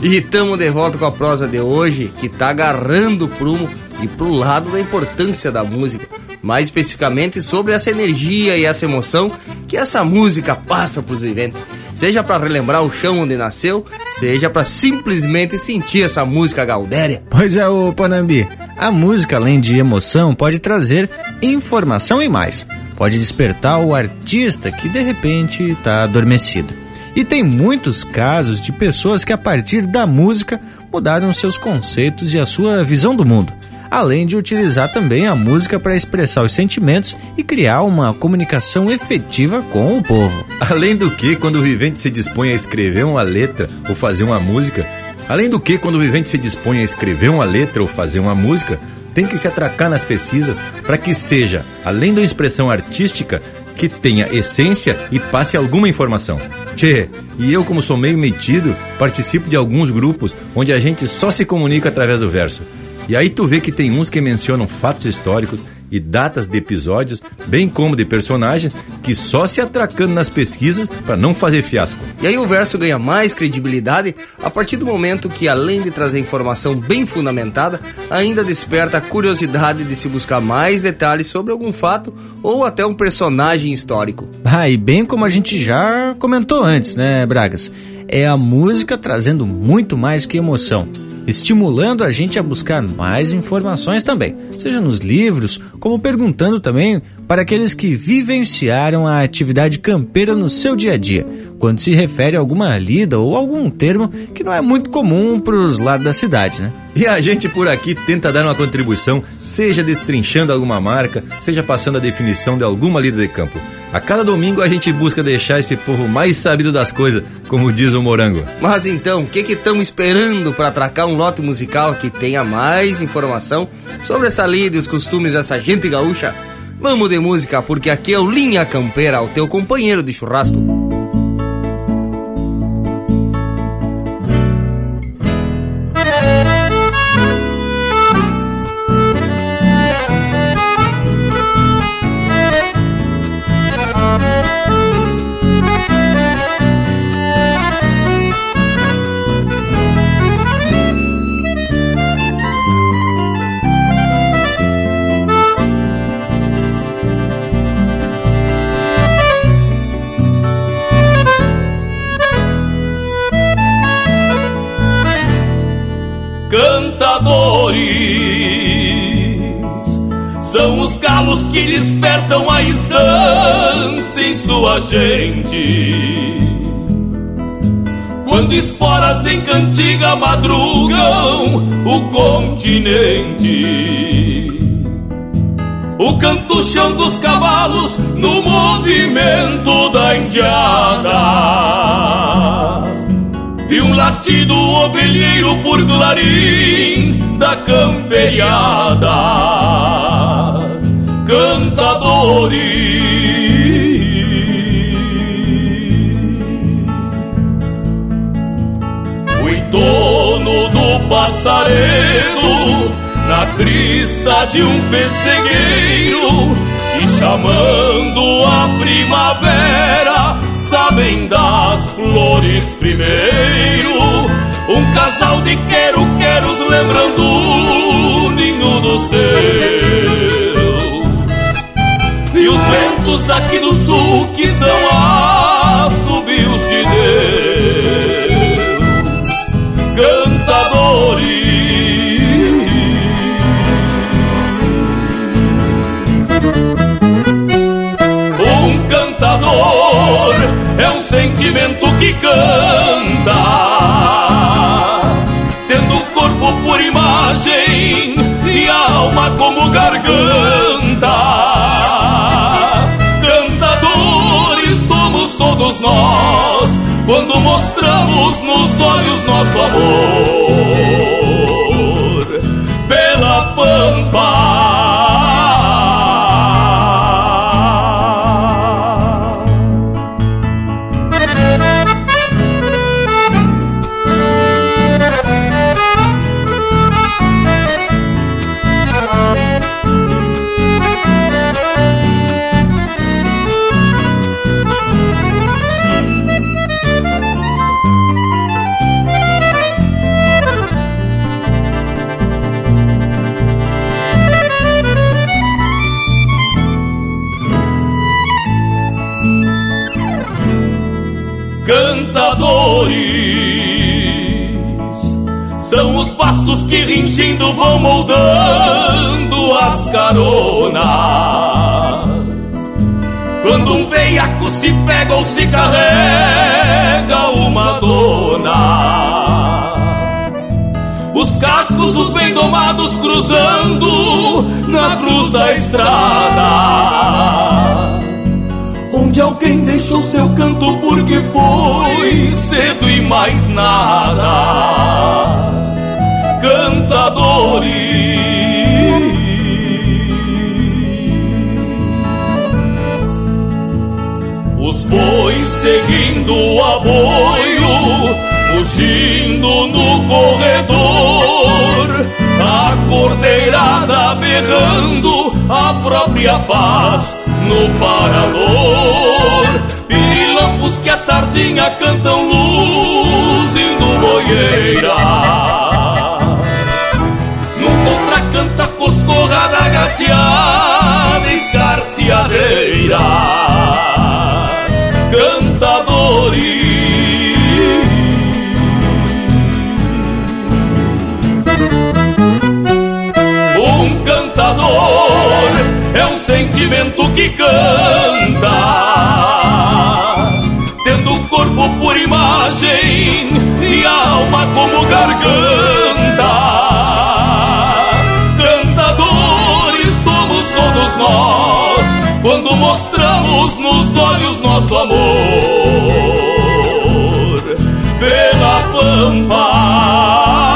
E estamos de volta com a prosa de hoje, que tá agarrando prumo e pro lado da importância da música. Mais especificamente sobre essa energia e essa emoção que essa música passa pros viventes. Seja para relembrar o chão onde nasceu, seja para simplesmente sentir essa música gaudéria. Pois é, ô Panambi, a música, além de emoção, pode trazer informação e mais. Pode despertar o artista que de repente está adormecido. E tem muitos casos de pessoas que, a partir da música, mudaram seus conceitos e a sua visão do mundo além de utilizar também a música para expressar os sentimentos e criar uma comunicação efetiva com o povo. Além do que, quando o vivente se dispõe a escrever uma letra ou fazer uma música, além do que, quando o vivente se dispõe a escrever uma letra ou fazer uma música, tem que se atracar nas pesquisas para que seja, além da expressão artística, que tenha essência e passe alguma informação. Tchê, e eu, como sou meio metido, participo de alguns grupos onde a gente só se comunica através do verso. E aí tu vê que tem uns que mencionam fatos históricos e datas de episódios, bem como de personagens, que só se atracando nas pesquisas para não fazer fiasco. E aí o verso ganha mais credibilidade a partir do momento que, além de trazer informação bem fundamentada, ainda desperta a curiosidade de se buscar mais detalhes sobre algum fato ou até um personagem histórico. Ah, e bem como a gente já comentou antes, né, Bragas? É a música trazendo muito mais que emoção estimulando a gente a buscar mais informações também, seja nos livros, como perguntando também para aqueles que vivenciaram a atividade campeira no seu dia a dia, quando se refere a alguma lida ou algum termo que não é muito comum para os lados da cidade, né? E a gente por aqui tenta dar uma contribuição, seja destrinchando alguma marca, seja passando a definição de alguma lida de campo. A cada domingo a gente busca deixar esse povo mais sabido das coisas, como diz o Morango. Mas então, o que estamos esperando para atracar um lote musical que tenha mais informação sobre essa lida e os costumes dessa gente gaúcha? Vamos de música, porque aqui é o Linha Campeira, o teu companheiro de churrasco. Galos que despertam a estância em sua gente. Quando esporas em cantiga madrugam o continente. O canto chão dos cavalos no movimento da indiada. E um latido ovelheiro por clarim da camperiada cantadores. O dono do passaredo na crista de um pessegueiro e chamando a primavera, sabem das flores primeiro. Um casal de quero-queros lembrando o ninho do ser. E os ventos daqui do sul que são assobios de Deus. Cantadores. Um cantador é um sentimento que canta. Tendo o corpo por imagem e alma como garganta todos nós quando mostramos nos olhos nosso amor ringindo vão moldando as caronas. Quando um veiaco se pega ou se carrega uma dona. Os cascos, os bem domados cruzando na cruz da estrada onde alguém deixou seu canto porque foi cedo e mais nada. Cantadores, os bois seguindo o aboio, fugindo no corredor, a cordeirada berrando a própria paz no parador. Pirilampos que a tardinha cantam luzindo boieira. Gateada, escarciadeira. Cantadores. Um cantador é um sentimento que canta, tendo o corpo por imagem e a alma como garganta. Nos olhos nosso amor pela pampa.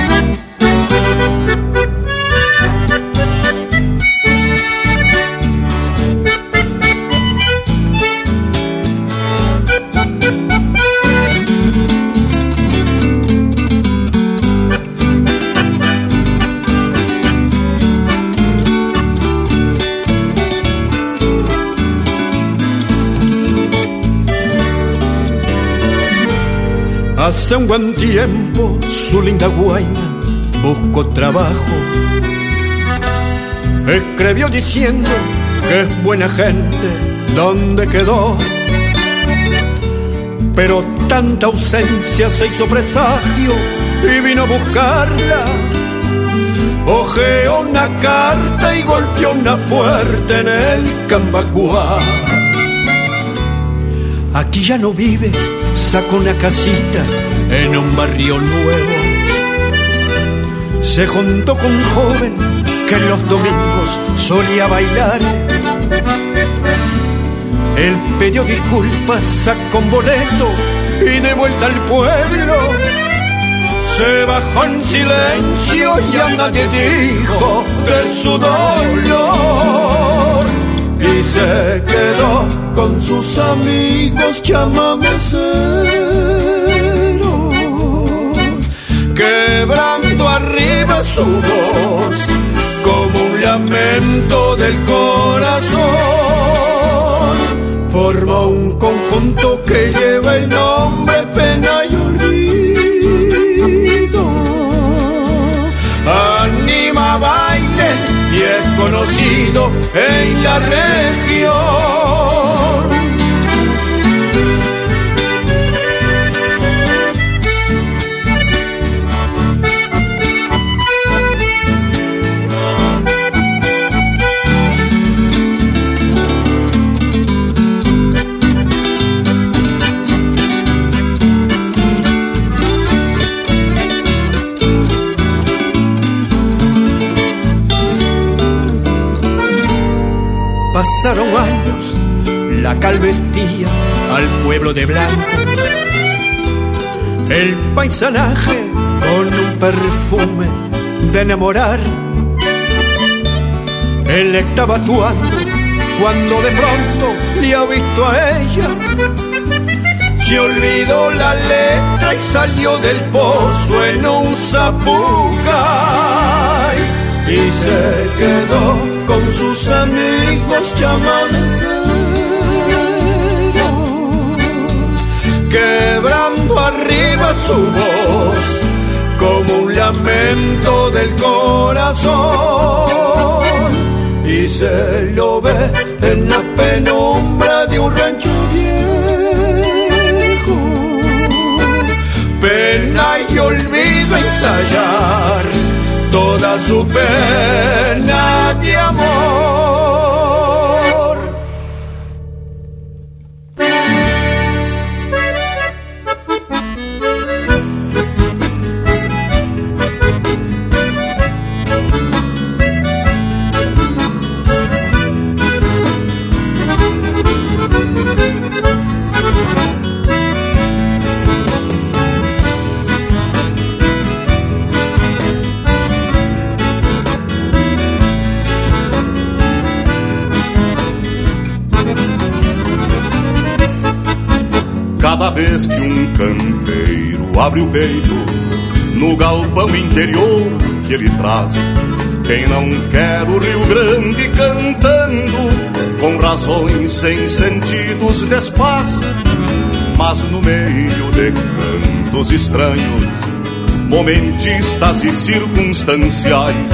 Hace un buen tiempo su linda guaina buscó trabajo. Escribió diciendo que es buena gente donde quedó. Pero tanta ausencia se hizo presagio y vino a buscarla. Ojeó una carta y golpeó una puerta en el Cambacuá. Aquí ya no vive sacó una casita en un barrio nuevo. Se juntó con un joven que los domingos solía bailar. Él pidió disculpas, sacó un boleto y de vuelta al pueblo. Se bajó en silencio y a nadie dijo de su dolor. Y se quedó con sus amigos chamameceros, quebrando arriba su voz como un lamento del corazón. Forma un conjunto que lleva el nombre pena y olvido. Anima baile y es conocido en la región. Pasaron años, la cal vestía al pueblo de blanco. El paisanaje con un perfume de enamorar. Él estaba actuando cuando de pronto le ha visto a ella. Se olvidó la letra y salió del pozo en un zapucay y se quedó con sus amigos chamaneceros, quebrando arriba su voz como un lamento del corazón. Y se lo ve en la penumbra de un rancho viejo, pena y olvido ensayar toda su pena de amor. Cada vez que um campeiro abre o peito no galpão interior que ele traz, quem não quer o Rio Grande cantando, com razões sem sentidos desfaz, mas no meio de cantos estranhos, momentistas e circunstanciais,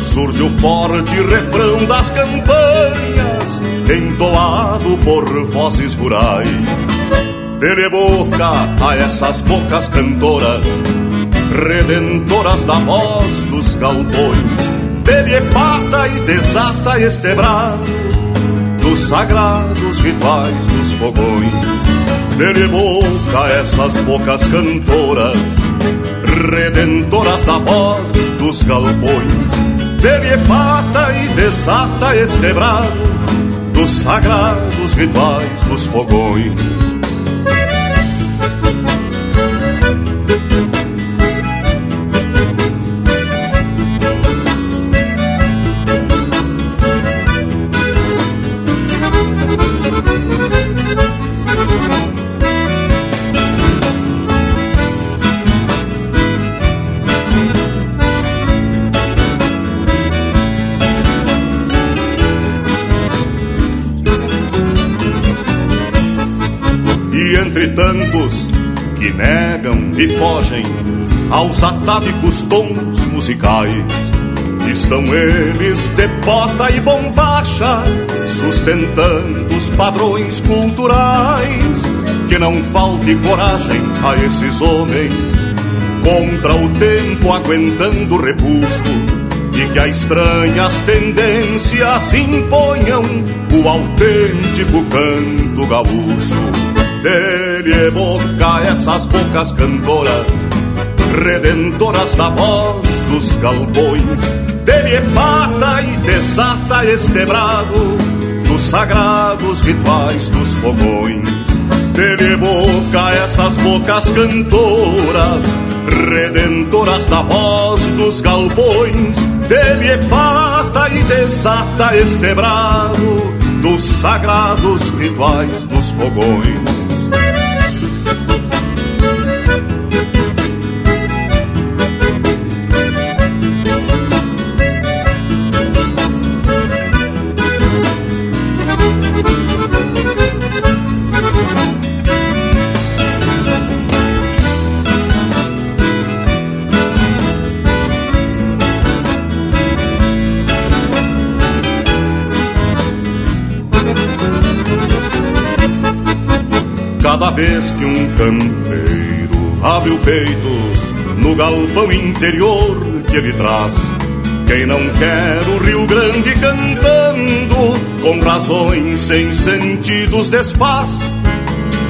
surge o forte refrão das campanhas, entoado por vozes rurais. Dele boca a essas bocas cantoras, redentoras da voz dos galpões. Dele pata e desata este brado dos sagrados rituais dos fogões. Dele boca a essas bocas cantoras, redentoras da voz dos galpões. Dele pata e desata este brado dos sagrados rituais dos fogões. Fogem aos atávicos tons musicais. Estão eles de bota e bombacha, sustentando os padrões culturais. Que não falte coragem a esses homens, contra o tempo aguentando repuxo, e que a estranhas tendências imponham o autêntico canto gaúcho dele evoca essas bocas cantoras, redentoras da voz dos galpões. Dele pata e desata este brado dos sagrados rituais dos fogões. Dele evoca essas bocas cantoras, redentoras da voz dos galpões. Dele pata e desata este brado dos sagrados rituais dos fogões. Cada vez que um campeiro abre o peito no galpão interior que ele traz, quem não quer o Rio Grande cantando, com razões sem sentidos desfaz,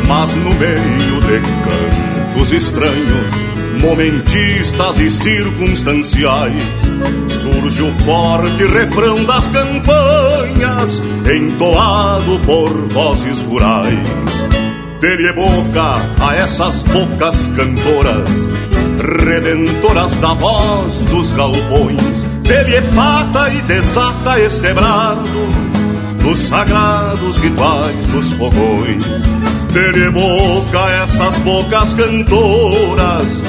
mas no meio de cantos estranhos, momentistas e circunstanciais, surge o forte refrão das campanhas, entoado por vozes rurais dele boca a essas bocas cantoras, redentoras da voz dos galpões. Dele pata e desata este brado dos sagrados rituais dos fogões. Dele boca a essas bocas cantoras,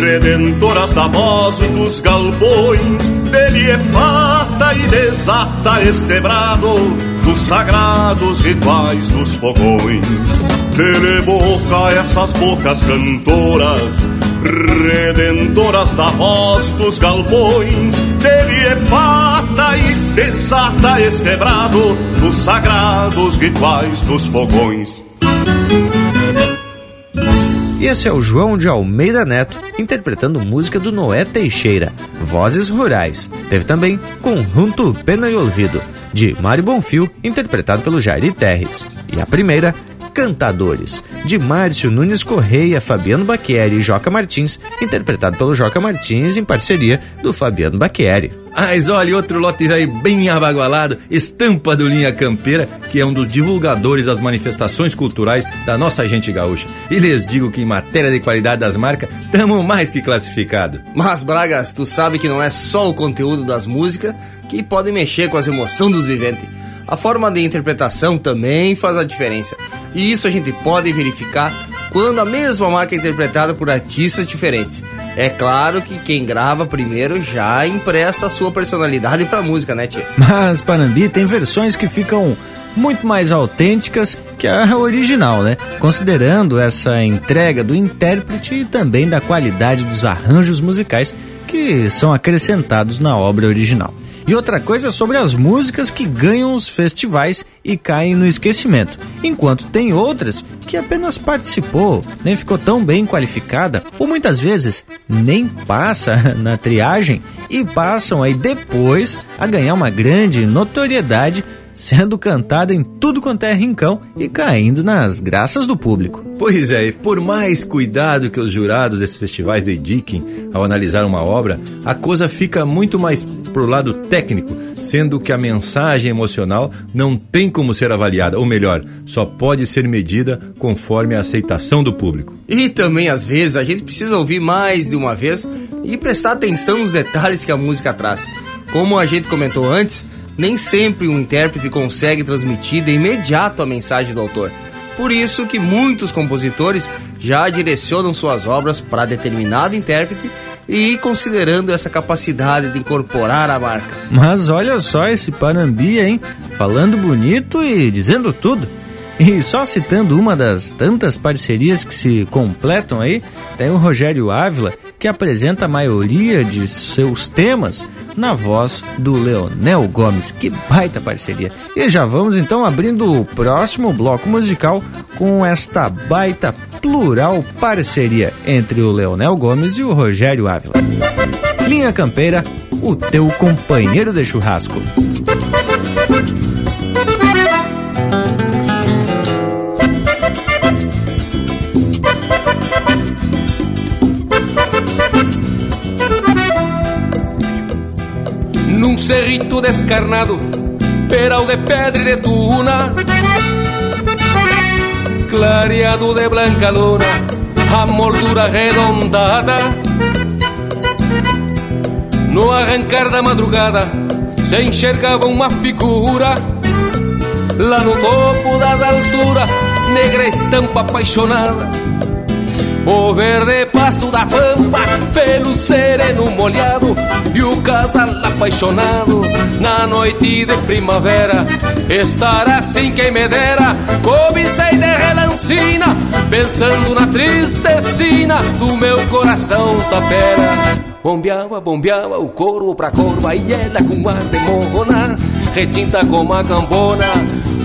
redentoras da voz dos galpões. Dele pata e desata este brado dos sagrados rituais dos fogões. Dele boca essas bocas cantoras, redentoras da voz dos galpões. Dele é pata e desata este brado dos sagrados rituais dos fogões. E esse é o João de Almeida Neto interpretando música do Noé Teixeira, Vozes Rurais. Teve também Conjunto Pena e Olvido, de Mário Bonfil, interpretado pelo Jairi Terres. E a primeira, Cantadores, de Márcio Nunes Correia, Fabiano Bacchieri e Joca Martins, interpretado pelo Joca Martins em parceria do Fabiano Bacchieri. Mas olha, outro lote velho bem abagualado, estampa do Linha Campeira, que é um dos divulgadores das manifestações culturais da nossa gente gaúcha. E lhes digo que em matéria de qualidade das marcas, tamo mais que classificado. Mas, Bragas, tu sabe que não é só o conteúdo das músicas que pode mexer com as emoções dos viventes. A forma de interpretação também faz a diferença. E isso a gente pode verificar quando a mesma marca é interpretada por artistas diferentes. É claro que quem grava primeiro já empresta a sua personalidade pra música, né, tia? Mas Panambi tem versões que ficam muito mais autênticas que a original, né? Considerando essa entrega do intérprete e também da qualidade dos arranjos musicais que são acrescentados na obra original. E outra coisa sobre as músicas que ganham os festivais e caem no esquecimento, enquanto tem outras que apenas participou, nem ficou tão bem qualificada, ou muitas vezes nem passa na triagem e passam aí depois a ganhar uma grande notoriedade sendo cantada em tudo quanto é rincão e caindo nas graças do público. Pois é, e por mais cuidado que os jurados desses festivais dediquem ao analisar uma obra, a coisa fica muito mais pro lado técnico, sendo que a mensagem emocional não tem como ser avaliada, ou melhor, só pode ser medida conforme a aceitação do público. E também, às vezes, a gente precisa ouvir mais de uma vez e prestar atenção nos detalhes que a música traz. Como a gente comentou antes, nem sempre um intérprete consegue transmitir de imediato a mensagem do autor. Por isso que muitos compositores já direcionam suas obras para determinado intérprete e considerando essa capacidade de incorporar a marca. Mas olha só esse Panambi, hein? Falando bonito e dizendo tudo. E só citando uma das tantas parcerias que se completam aí, tem o Rogério Ávila, que apresenta a maioria de seus temas na voz do Leonel Gomes. Que baita parceria! E já vamos então abrindo o próximo bloco musical com esta baita plural parceria entre o Leonel Gomes e o Rogério Ávila. Linha Campeira, o teu companheiro de churrasco. Num cerrito descarnado, peral de pedra e de tuna, clareado de blanca luna, a moldura arredondada. No arrancar da madrugada, se enxergava uma figura Lá no topo das alturas, negra estampa apaixonada o verde pasto da pampa, pelo sereno molhado E o casal apaixonado na noite de primavera. Estar assim quem me dera, cobicei de relancina Pensando na tristecina do meu coração tapera. Bombeava, bombeava o corvo pra corva e ela com ar de morrona Retinta como a cambona,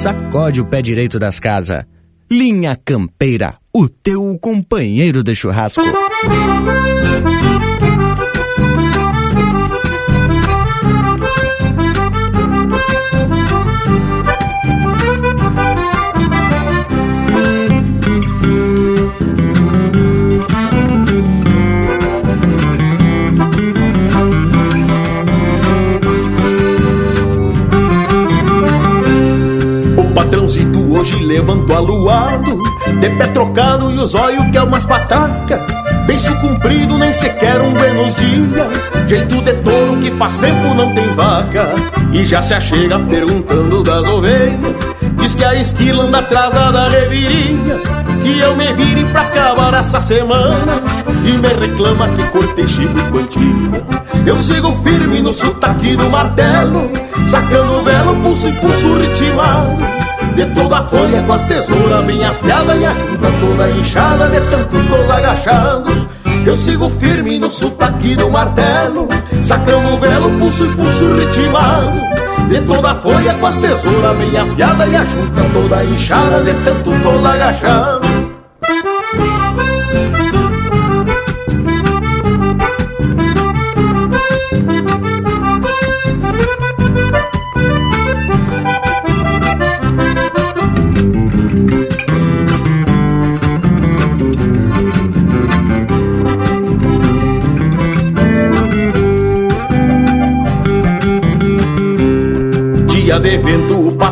Sacode o pé direito das casas. Linha Campeira, o teu companheiro de churrasco. Hoje levantou aluado De pé trocado e os olhos que é umas pataca. Beiço comprido, nem sequer um buenos dia Jeito de touro que faz tempo não tem vaca. E já se achega perguntando das ovelhas. Diz que a esquila anda atrasada da revirinha Que eu me vire pra acabar essa semana. E me reclama que cortei chico quantia Eu sigo firme no sotaque do martelo. Sacando velo, pulso e pulso ritmado de toda a folha com as tesouras bem afiada E a junta toda inchada de tanto tos agachando Eu sigo firme no sotaque do martelo Sacando o velo, pulso e pulso ritmado De toda a folha com as tesouras bem afiada E a junta toda inchada de tanto tos agachando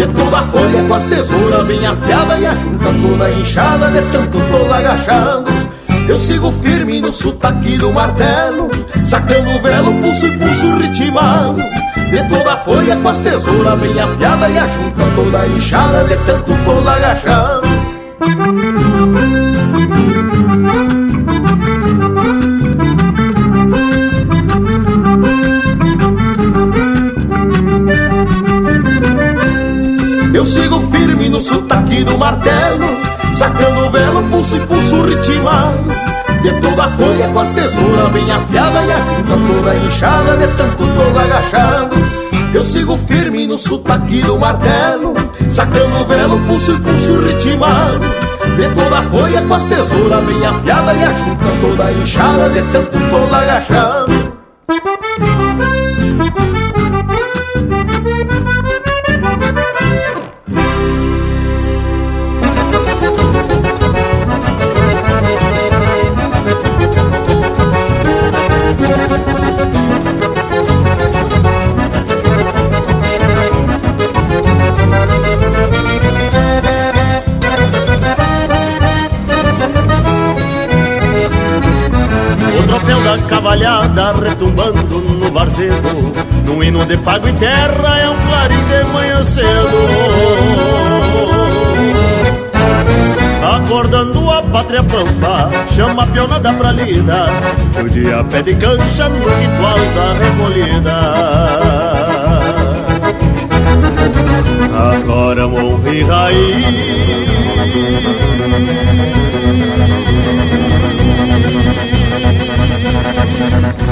de toda a folha com as tesouras bem afiada E a junta toda inchada de tanto tos agachando Eu sigo firme no sotaque do martelo Sacando o velo, pulso e pulso ritmado De toda a folha com as tesouras bem afiada E a junta toda inchada de tanto tos agachando sotaque do martelo, sacando o velo, pulso e pulso ritmado. De toda a folha com as tesouras bem afiada e a junta toda inchada de tanto todos agachado. Eu sigo firme no sotaque do martelo, sacando o velo, pulso e pulso ritmado. De toda a folha com as tesouras bem afiada e a junta toda inchada de tanto todos agachado. O dia pede cancha no ritual da recolhida. Agora e raiz.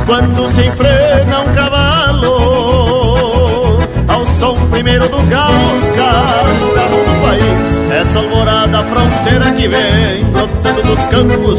Quando se enfrena um cavalo ao som primeiro dos galos carro do país. Essa alvorada fronteira que vem brotando dos campos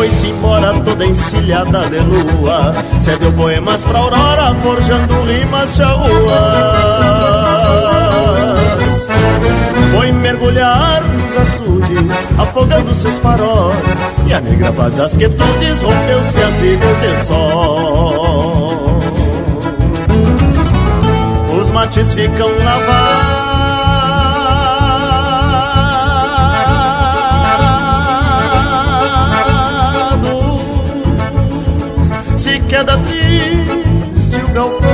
foi-se embora toda encilhada de lua. Cedeu poemas pra aurora, forjando rimas charruas Foi mergulhar nos açudes, afogando seus faróis. E a negra paz das quietudes rompeu-se as vidas de sol. Os mates ficam lavados queda triste o galpão.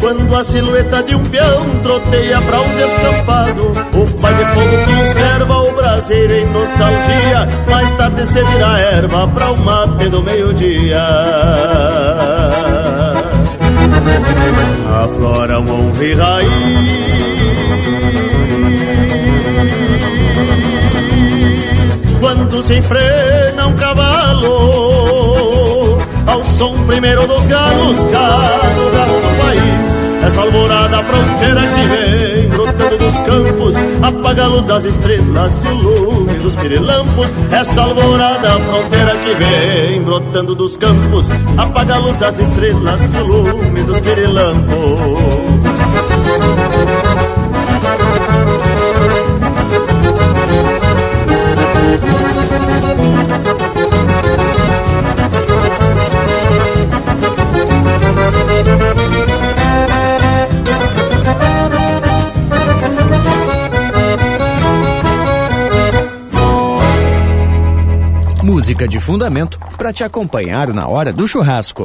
Quando a silhueta de um peão troteia pra um descampado O pai de fogo conserva o braseiro em nostalgia. Mais tarde se vira erva pra o mate do meio-dia. Aflora um honra e raiz quando se enfrena um cavalo Ao som primeiro dos galos, cada galo do país Essa alvorada fronteira que vem brotando dos campos Apaga a luz das estrelas e o lume dos pirilampos. Essa alvorada fronteira que vem brotando dos campos Apaga a luz das estrelas e o lume dos pirilampos música de fundamento para te acompanhar na hora do churrasco.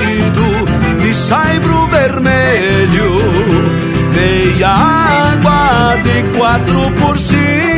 saibro vermelho. Meia água de quatro por cinco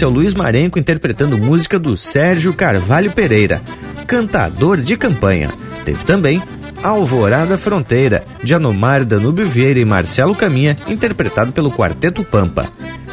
esse é o Luiz Marenco interpretando música do Sérgio Carvalho Pereira, cantador de campanha. Teve também Alvorada Fronteira, de Anomar Danúbio Vieira e Marcelo Caminha, interpretado pelo Quarteto Pampa.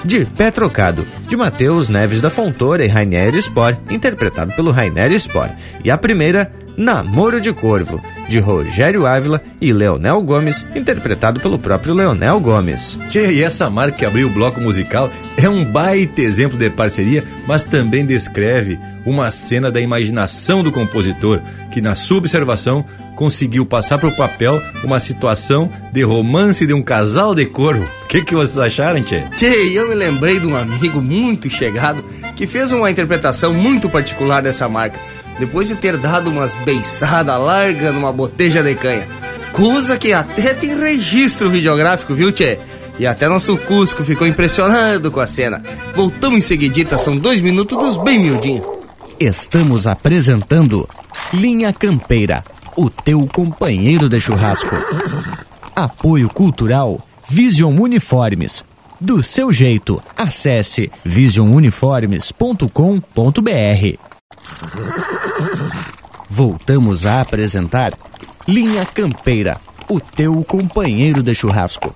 De Pé Trocado, de Matheus Neves da Fontoura e Rainer Spor, interpretado pelo Rainer Spor. E a primeira, Namoro de Corvo, de Rogério Ávila e Leonel Gomes, interpretado pelo próprio Leonel Gomes. Tchê, e essa marca que abriu o bloco musical é um baita exemplo de parceria, mas também descreve uma cena da imaginação do compositor, que na sua observação conseguiu passar para o papel uma situação de romance de um casal de corvo. O que, que vocês acharam, Tchê? Tchê, eu me lembrei de um amigo muito chegado que fez uma interpretação muito particular dessa marca, depois de ter dado umas beiçadas largas numa boteja de canha. Coisa que até tem registro videográfico, viu, Tchê? E até nosso Cusco ficou impressionado com a cena. Voltamos em seguidita, são dois minutos dos bem miudinhos. Estamos apresentando Linha Campeira, o teu companheiro de churrasco. Apoio Cultural Vision Uniformes. Do seu jeito, acesse visionuniformes.com.br. Voltamos a apresentar Linha Campeira, o teu companheiro de churrasco.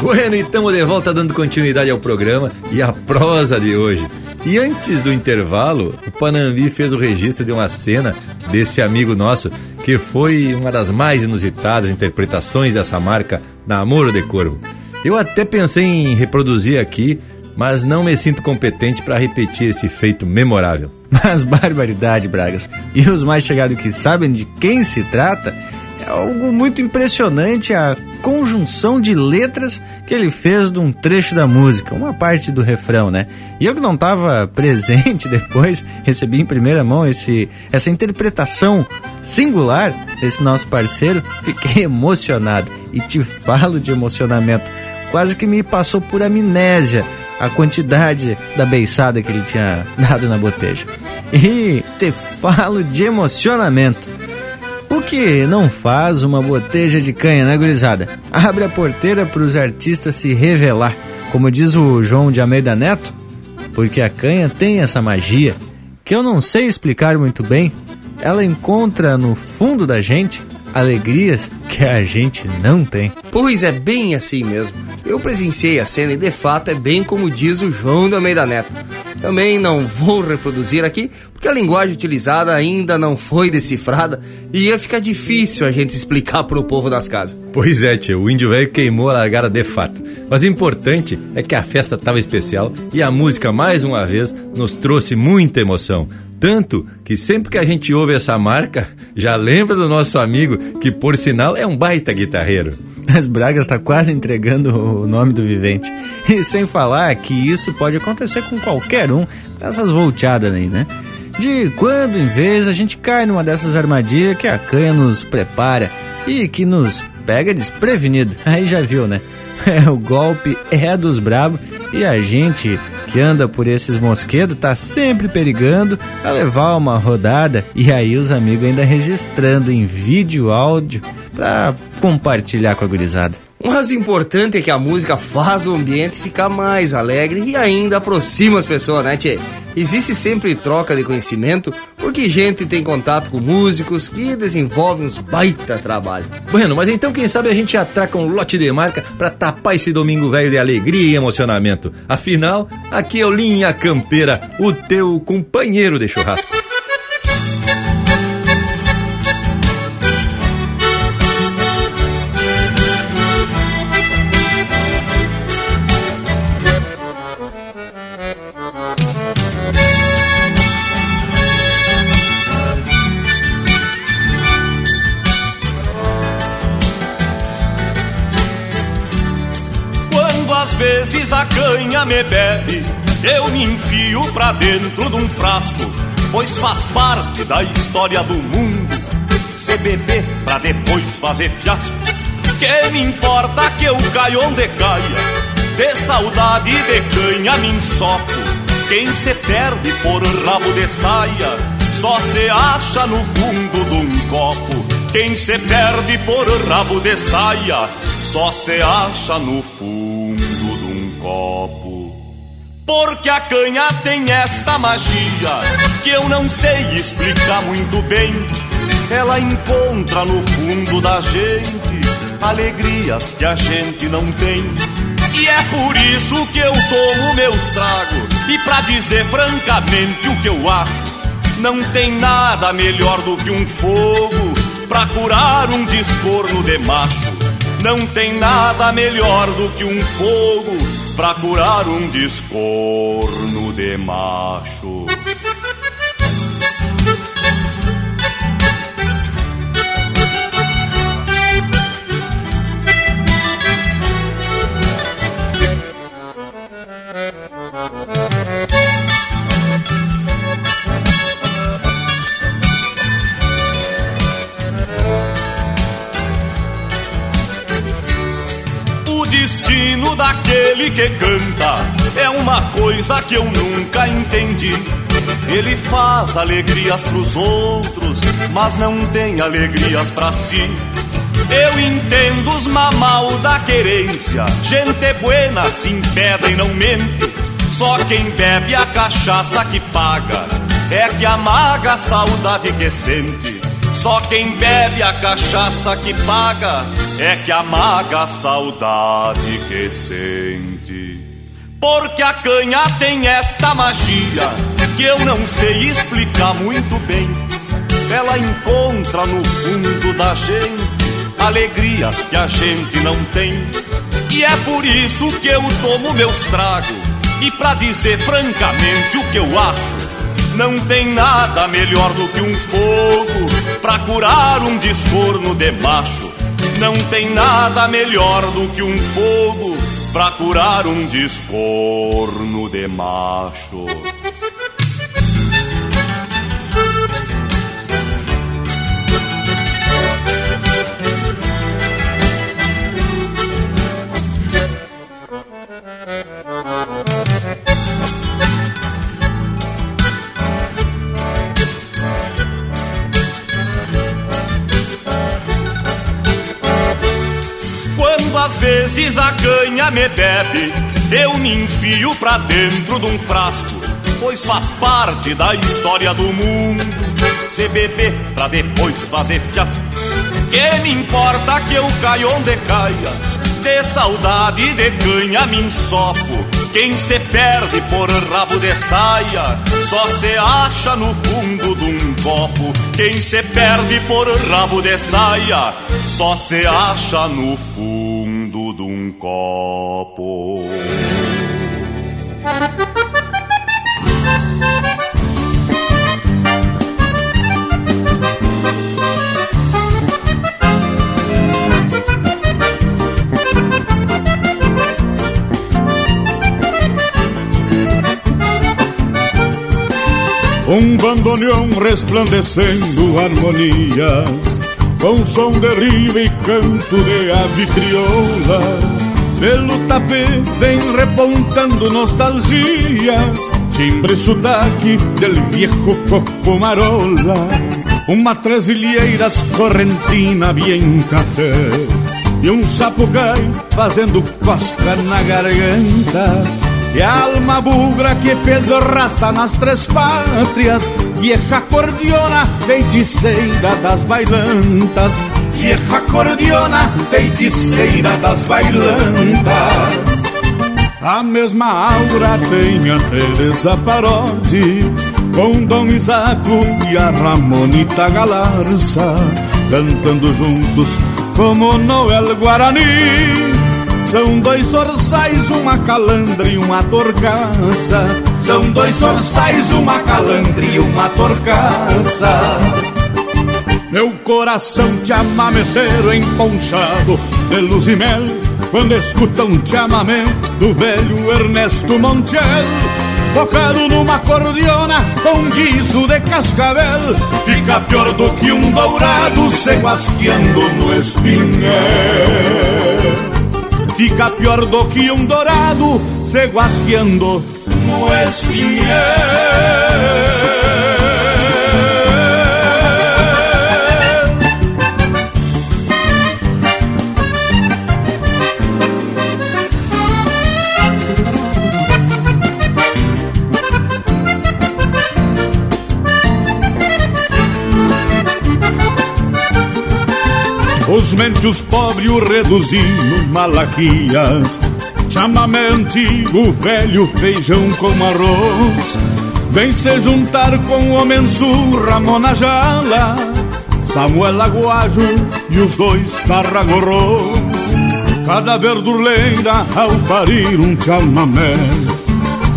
Bueno, estamos de volta dando continuidade ao programa e à prosa de hoje. E antes do intervalo, o Panambi fez o registro de uma cena desse amigo nosso que foi uma das mais inusitadas interpretações dessa marca Namoro de Corvo. Eu até pensei em reproduzir aqui, mas não me sinto competente para repetir esse feito memorável. Mas barbaridade, Bragas. E os mais chegados que sabem de quem se trata, é algo muito impressionante a conjunção de letras que ele fez de um trecho da música, uma parte do refrão, né? E eu que não estava presente depois, recebi em primeira mão esse, essa interpretação singular desse nosso parceiro, fiquei emocionado. E te falo de emocionamento, quase que me passou por amnésia a quantidade da beiçada que ele tinha dado na boteja. E te falo de emocionamento. Que não faz uma boteja de canha, né, gurizada? Abre a porteira para os artistas se revelar. Como diz o João de Almeida Neto, porque a canha tem essa magia que eu não sei explicar muito bem. Ela encontra no fundo da gente alegrias que a gente não tem. Pois é bem assim mesmo. Eu presenciei a cena e de fato é bem como diz o João do Almeida Neto. Também não vou reproduzir aqui, porque a linguagem utilizada ainda não foi decifrada e ia ficar difícil a gente explicar para o povo das casas. Pois é, tio, o índio velho queimou a largada de fato. Mas o importante é que a festa estava especial e a música, mais uma vez, nos trouxe muita emoção. Tanto que sempre que a gente ouve essa marca, já lembra do nosso amigo, que por sinal é um baita guitarreiro. As Bragas está quase entregando o nome do vivente. E sem falar que isso pode acontecer com qualquer um dessas volteadas aí, né? De quando em vez a gente cai numa dessas armadilhas que a canha nos prepara e que nos pega desprevenido. Aí já viu, né? É, o golpe é dos brabos e a gente que anda por esses mosquedos tá sempre perigando a levar uma rodada e aí os amigos ainda registrando em vídeo, áudio para compartilhar com a gurizada. Mas o importante é que a música faz o ambiente ficar mais alegre e ainda aproxima as pessoas, né, Tchê? Existe sempre troca de conhecimento, porque gente tem contato com músicos que desenvolvem uns baita trabalho. Bueno, mas então quem sabe a gente atraca um lote de marca para tapar esse domingo velho de alegria e emocionamento. Afinal, aqui é o Linha Campeira, o teu companheiro de churrasco. Vezes a canha me bebe, eu me enfio pra dentro de um frasco, pois faz parte da história do mundo. Se beber pra depois fazer fiasco, que me importa que eu caia onde caia, de saudade de canha me ensopo. Quem se perde por rabo de saia, só se acha no fundo de um copo. Quem se perde por rabo de saia, só se acha no fundo. Porque a canha tem esta magia que eu não sei explicar muito bem. Ela encontra no fundo da gente alegrias que a gente não tem. E é por isso que eu tomo meus tragos. E pra dizer francamente o que eu acho, não tem nada melhor do que um fogo pra curar um descorno de macho. Não tem nada melhor do que um fogo pra curar um descorno de macho. Daquele que canta é uma coisa que eu nunca entendi. Ele faz alegrias pros outros, mas não tem alegrias pra si. Eu entendo os mamal da querência, gente buena se impede e não mente. Só quem bebe a cachaça que paga é que amaga a saudade que sente. Só quem bebe a cachaça que paga é que amaga a saudade que sente. Porque a canha tem esta magia que eu não sei explicar muito bem. Ela encontra no fundo da gente alegrias que a gente não tem. E é por isso que eu tomo meus tragos. E pra dizer francamente o que eu acho, não tem nada melhor do que um fogo pra curar um descorno de macho. Não tem nada melhor do que um fogo pra curar um descorno de macho. Às vezes a canha me bebe, eu me enfio pra dentro de um frasco, pois faz parte da história do mundo. Se beber pra depois fazer fiasco, que me importa que eu caia onde caia? De saudade de canha me ensopo. Quem se perde por rabo de saia só se acha no fundo de um copo. Quem se perde por rabo de saia só se acha no fundo copo. Um bandoneão resplandecendo harmonias Com som de e canto de ave crioula Pelo tapê vem repontando nostalgias Timbre sotaque del viejo coco marola Uma tresilheiras correntina bien café E um sapucai fazendo cosca na garganta. E a alma bugra que fez raça nas três pátrias Vieja cordiona, feiticeira das bailantas Vieja cordiona, feiticeira das bailantas A mesma aura tem a Teresa Parodi Com Dom Isaco e a Ramonita Galarça Cantando juntos como Noel Guarani são dois orçais, uma calandra e uma torcaça. São dois orçais, uma calandra e uma torcaça. Meu coração te amameceiro emponchado de luz e mel Quando escuta um chamamé do velho Ernesto Montiel. Tocado numa cordiona com guiso de cascavel Fica pior do que um dourado se guasqueando no espinhel. Fica pior do que um dourado se guasqueando no espinhel. Os mendios pobres o reduzindo malaquias. Chamamé antigo, velho feijão com arroz. Vem se juntar com o homem Ramona Jala Samuel Aguajo e os dois tarragorros. Cada verdurleira ao parir um chamamé.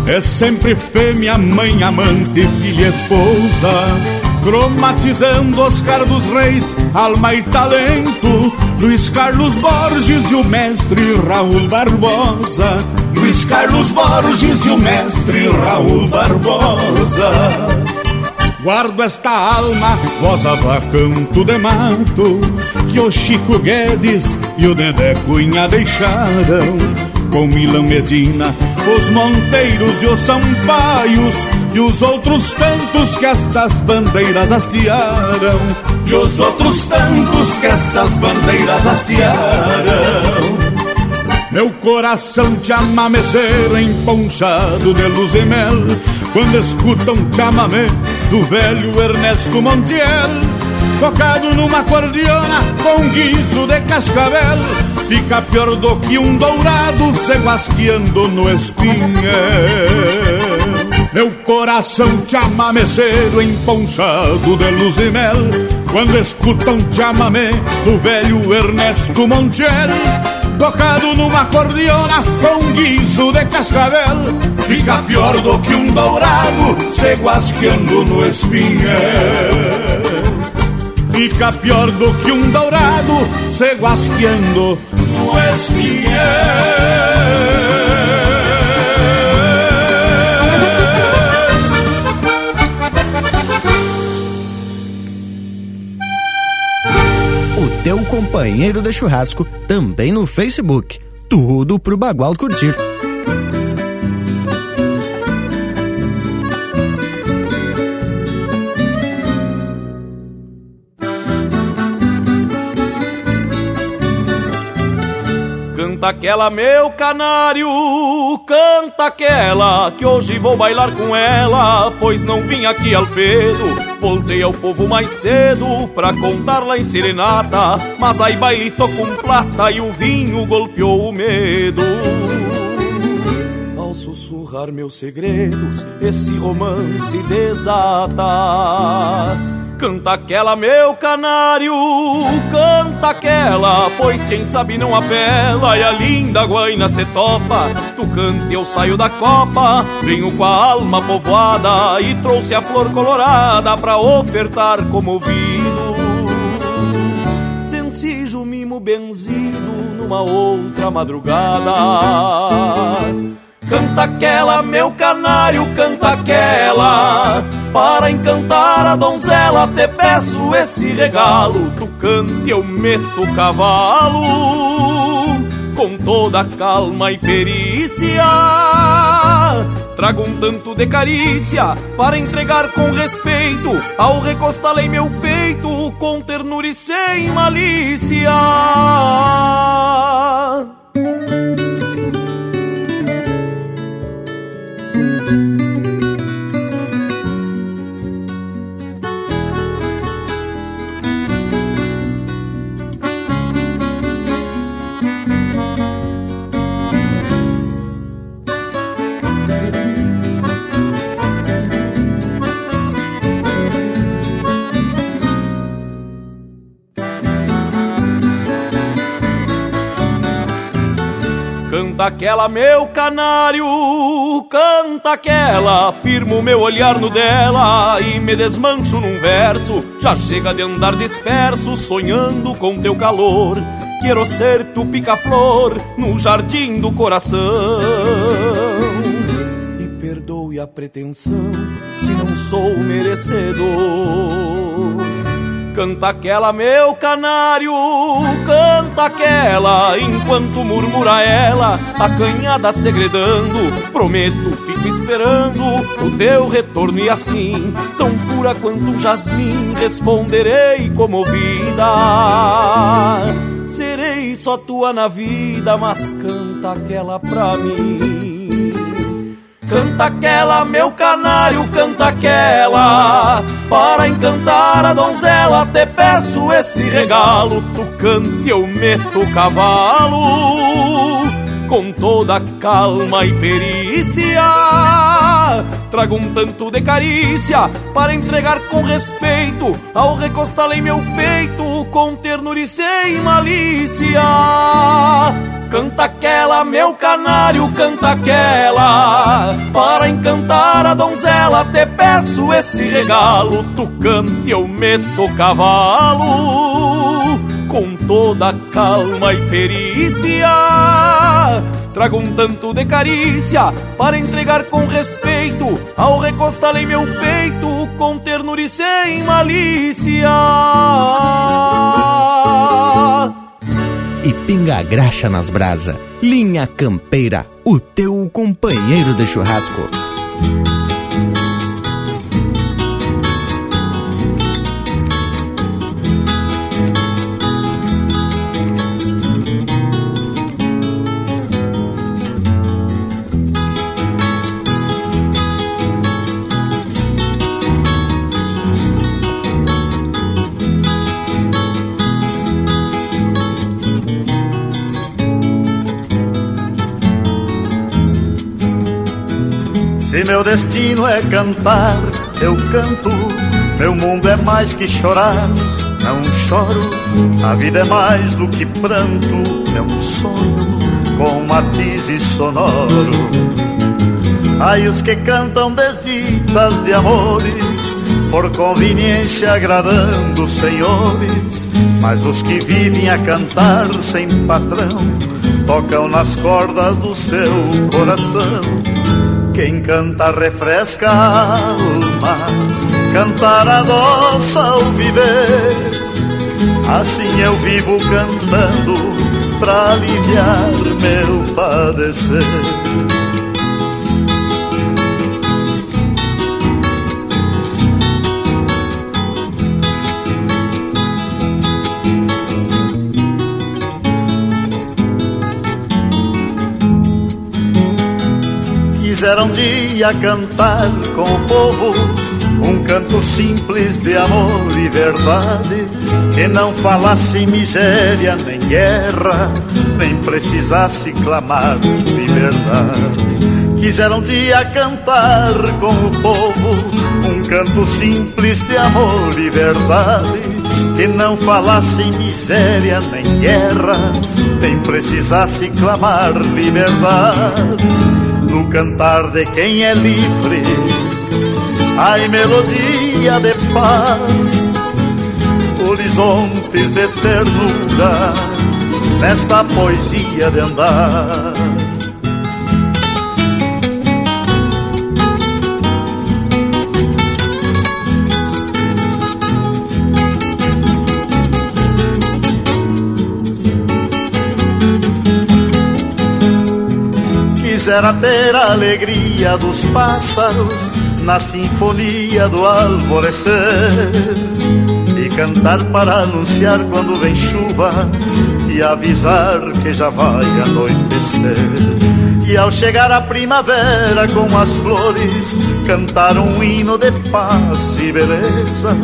É sempre fêmea, mãe, amante, filha, esposa Cromatizando Oscar dos Reis, alma e talento Luiz Carlos Borges e o mestre Raul Barbosa. Luiz Carlos Borges e o mestre Raul Barbosa. Guardo esta alma, voz a canto de mato Que o Chico Guedes e o Dedé Cunha deixaram Com Milão Medina, os Monteiros e os Sampaios e os outros tantos que estas bandeiras hastearam, e os outros tantos que estas bandeiras hastearam. Meu coração te amameceiro emponchado de luz e mel, quando escuta um chamamé do velho Ernesto Montiel, tocado numa cordiona com guiso de cascavel, fica pior do que um dourado se guasqueando no espinhel. Meu coração te amameceiro emponchado de luz e mel. Quando escuta um chamamé do velho Ernesto Montiel. Tocado numa cordiona com guiso de cascavel Fica pior do que um dourado se guasqueando no espinhel fica pior do que um dourado se guasqueando no espinheiro. teu companheiro de churrasco também no Facebook. Tudo pro Bagual curtir. Canta aquela, meu canário, canta aquela, que hoje vou bailar com ela, pois não vim aqui ao pedo. Voltei ao povo mais cedo pra contar lá em serenata Mas aí baile com plata e o vinho golpeou o medo. Ao sussurrar meus segredos, esse romance desata Canta aquela, meu canário, canta aquela, pois quem sabe não apela e a linda guaina se topa. Tu canta eu saio da copa, venho com a alma povoada e trouxe a flor colorada pra ofertar como ouvido. Sencijo mimo benzido numa outra madrugada. Canta aquela, meu canário, canta aquela. Para encantar a donzela, te peço esse regalo. Tu cante, eu meto o cavalo. Com toda calma e perícia. Trago um tanto de carícia para entregar com respeito. Ao recostar em meu peito, com ternura e sem malícia. Canta aquela, meu canário, canta aquela, firmo meu olhar no dela e me desmancho num verso. Já chega de andar disperso, sonhando com teu calor. Quero ser tu pica-flor no jardim do coração. E perdoe a pretensão se não sou merecedor. Canta aquela, meu canário, canta aquela, enquanto murmura ela, acanhada segredando. Prometo, fico esperando o teu retorno e assim, tão pura quanto um jasmim, responderei comovida. Serei só tua na vida, mas canta aquela pra mim. Canta aquela, meu canário, canta aquela. Para encantar a donzela, te peço esse regalo. Tu cante, eu meto o cavalo. Com toda calma e perícia. Trago um tanto de carícia para entregar com respeito. Ao recostar em meu peito, com ternura e sem malícia. Canta aquela, meu canário, canta aquela. Para encantar a donzela, te peço esse regalo. Tu cante, eu meto o cavalo. Com toda calma e perícia. Trago um tanto de carícia para entregar com respeito. Ao recostar em meu peito, com ternura e sem malícia e pinga graxa nas brasa. Linha Campeira, o teu companheiro de churrasco. Se meu destino é cantar, eu canto. Meu mundo é mais que chorar, não choro. A vida é mais do que pranto, é um sonho com matizes sonoro. Ai, os que cantam desditas de amores, por conveniência agradando os senhores, mas os que vivem a cantar sem patrão tocam nas cordas do seu coração. Quem canta refresca a alma, cantar adoça ao viver. Assim eu vivo cantando pra aliviar meu padecer. Quisera um dia cantar com o povo um canto simples de amor e verdade que não falasse miséria nem guerra, nem precisasse clamar liberdade. Quisera um dia cantar com o povo um canto simples de amor e verdade que não falasse miséria nem guerra, nem precisasse clamar liberdade no cantar de quem é livre. Ai, melodia de paz, horizontes de ternura, nesta poesia de andar. Quisera ter a alegria dos pássaros na sinfonia do alvorecer. E cantar para anunciar quando vem chuva e avisar que já vai anoitecer. E ao chegar a primavera com as flores, cantar um hino de paz e beleza,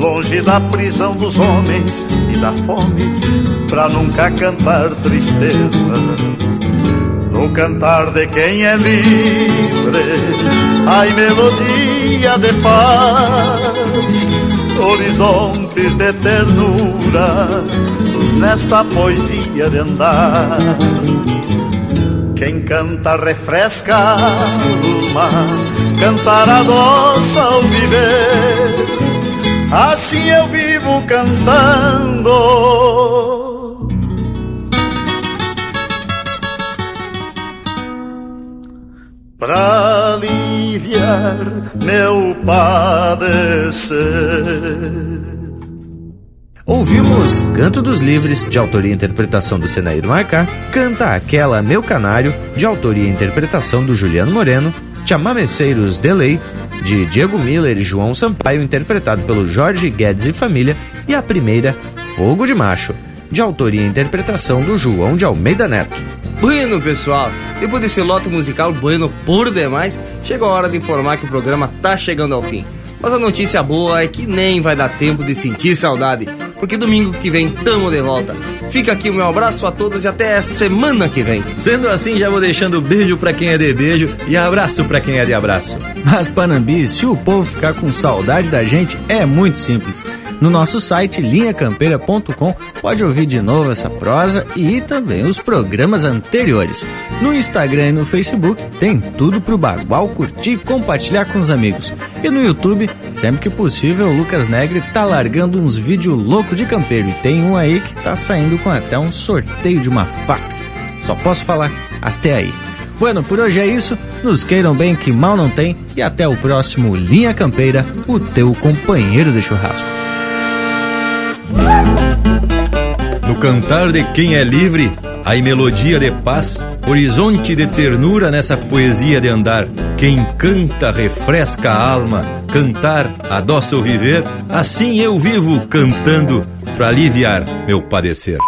longe da prisão dos homens e da fome, pra nunca cantar tristeza no cantar de quem é livre, ai melodia de paz, horizontes de ternura, nesta poesia de andar. Quem canta refresca a alma, cantar adoça ao viver, assim eu vivo cantando para aliviar meu padecer. Ouvimos Canto dos Livres, de autoria e interpretação do Senaíro Marcá, Canta Aquela Meu Canário, de autoria e interpretação do Juliano Moreno, Chamameceiros Delay, de Diego Miller e João Sampaio, interpretado pelo Jorge Guedes e Família, e a primeira, Fogo de Macho, de autoria e interpretação do João de Almeida Neto. Bueno, pessoal, depois desse lote musical bueno por demais, chegou a hora de informar que o programa tá chegando ao fim. Mas a notícia boa é que nem vai dar tempo de sentir saudade, porque domingo que vem tamo de volta. Fica aqui o meu abraço a todos e até semana que vem. Sendo assim, já vou deixando beijo para quem é de beijo e abraço para quem é de abraço. Mas Panambi, se o povo ficar com saudade da gente, é muito simples. No nosso site linhacampeira.com pode ouvir de novo essa prosa e também os programas anteriores. No Instagram e no Facebook tem tudo pro Bagual curtir e compartilhar com os amigos. E no YouTube, sempre que possível, o Lucas Negre tá largando uns vídeos loucos de campeiro e tem um aí que tá saindo com até um sorteio de uma faca. Só posso falar até aí. Bueno, por hoje é isso. Nos queiram bem que mal não tem e até o próximo Linha Campeira, o teu companheiro de churrasco. Cantar de quem é livre, há melodia de paz, horizonte de ternura nessa poesia de andar. Quem canta refresca a alma, cantar adoça o viver, assim eu vivo cantando para aliviar meu padecer.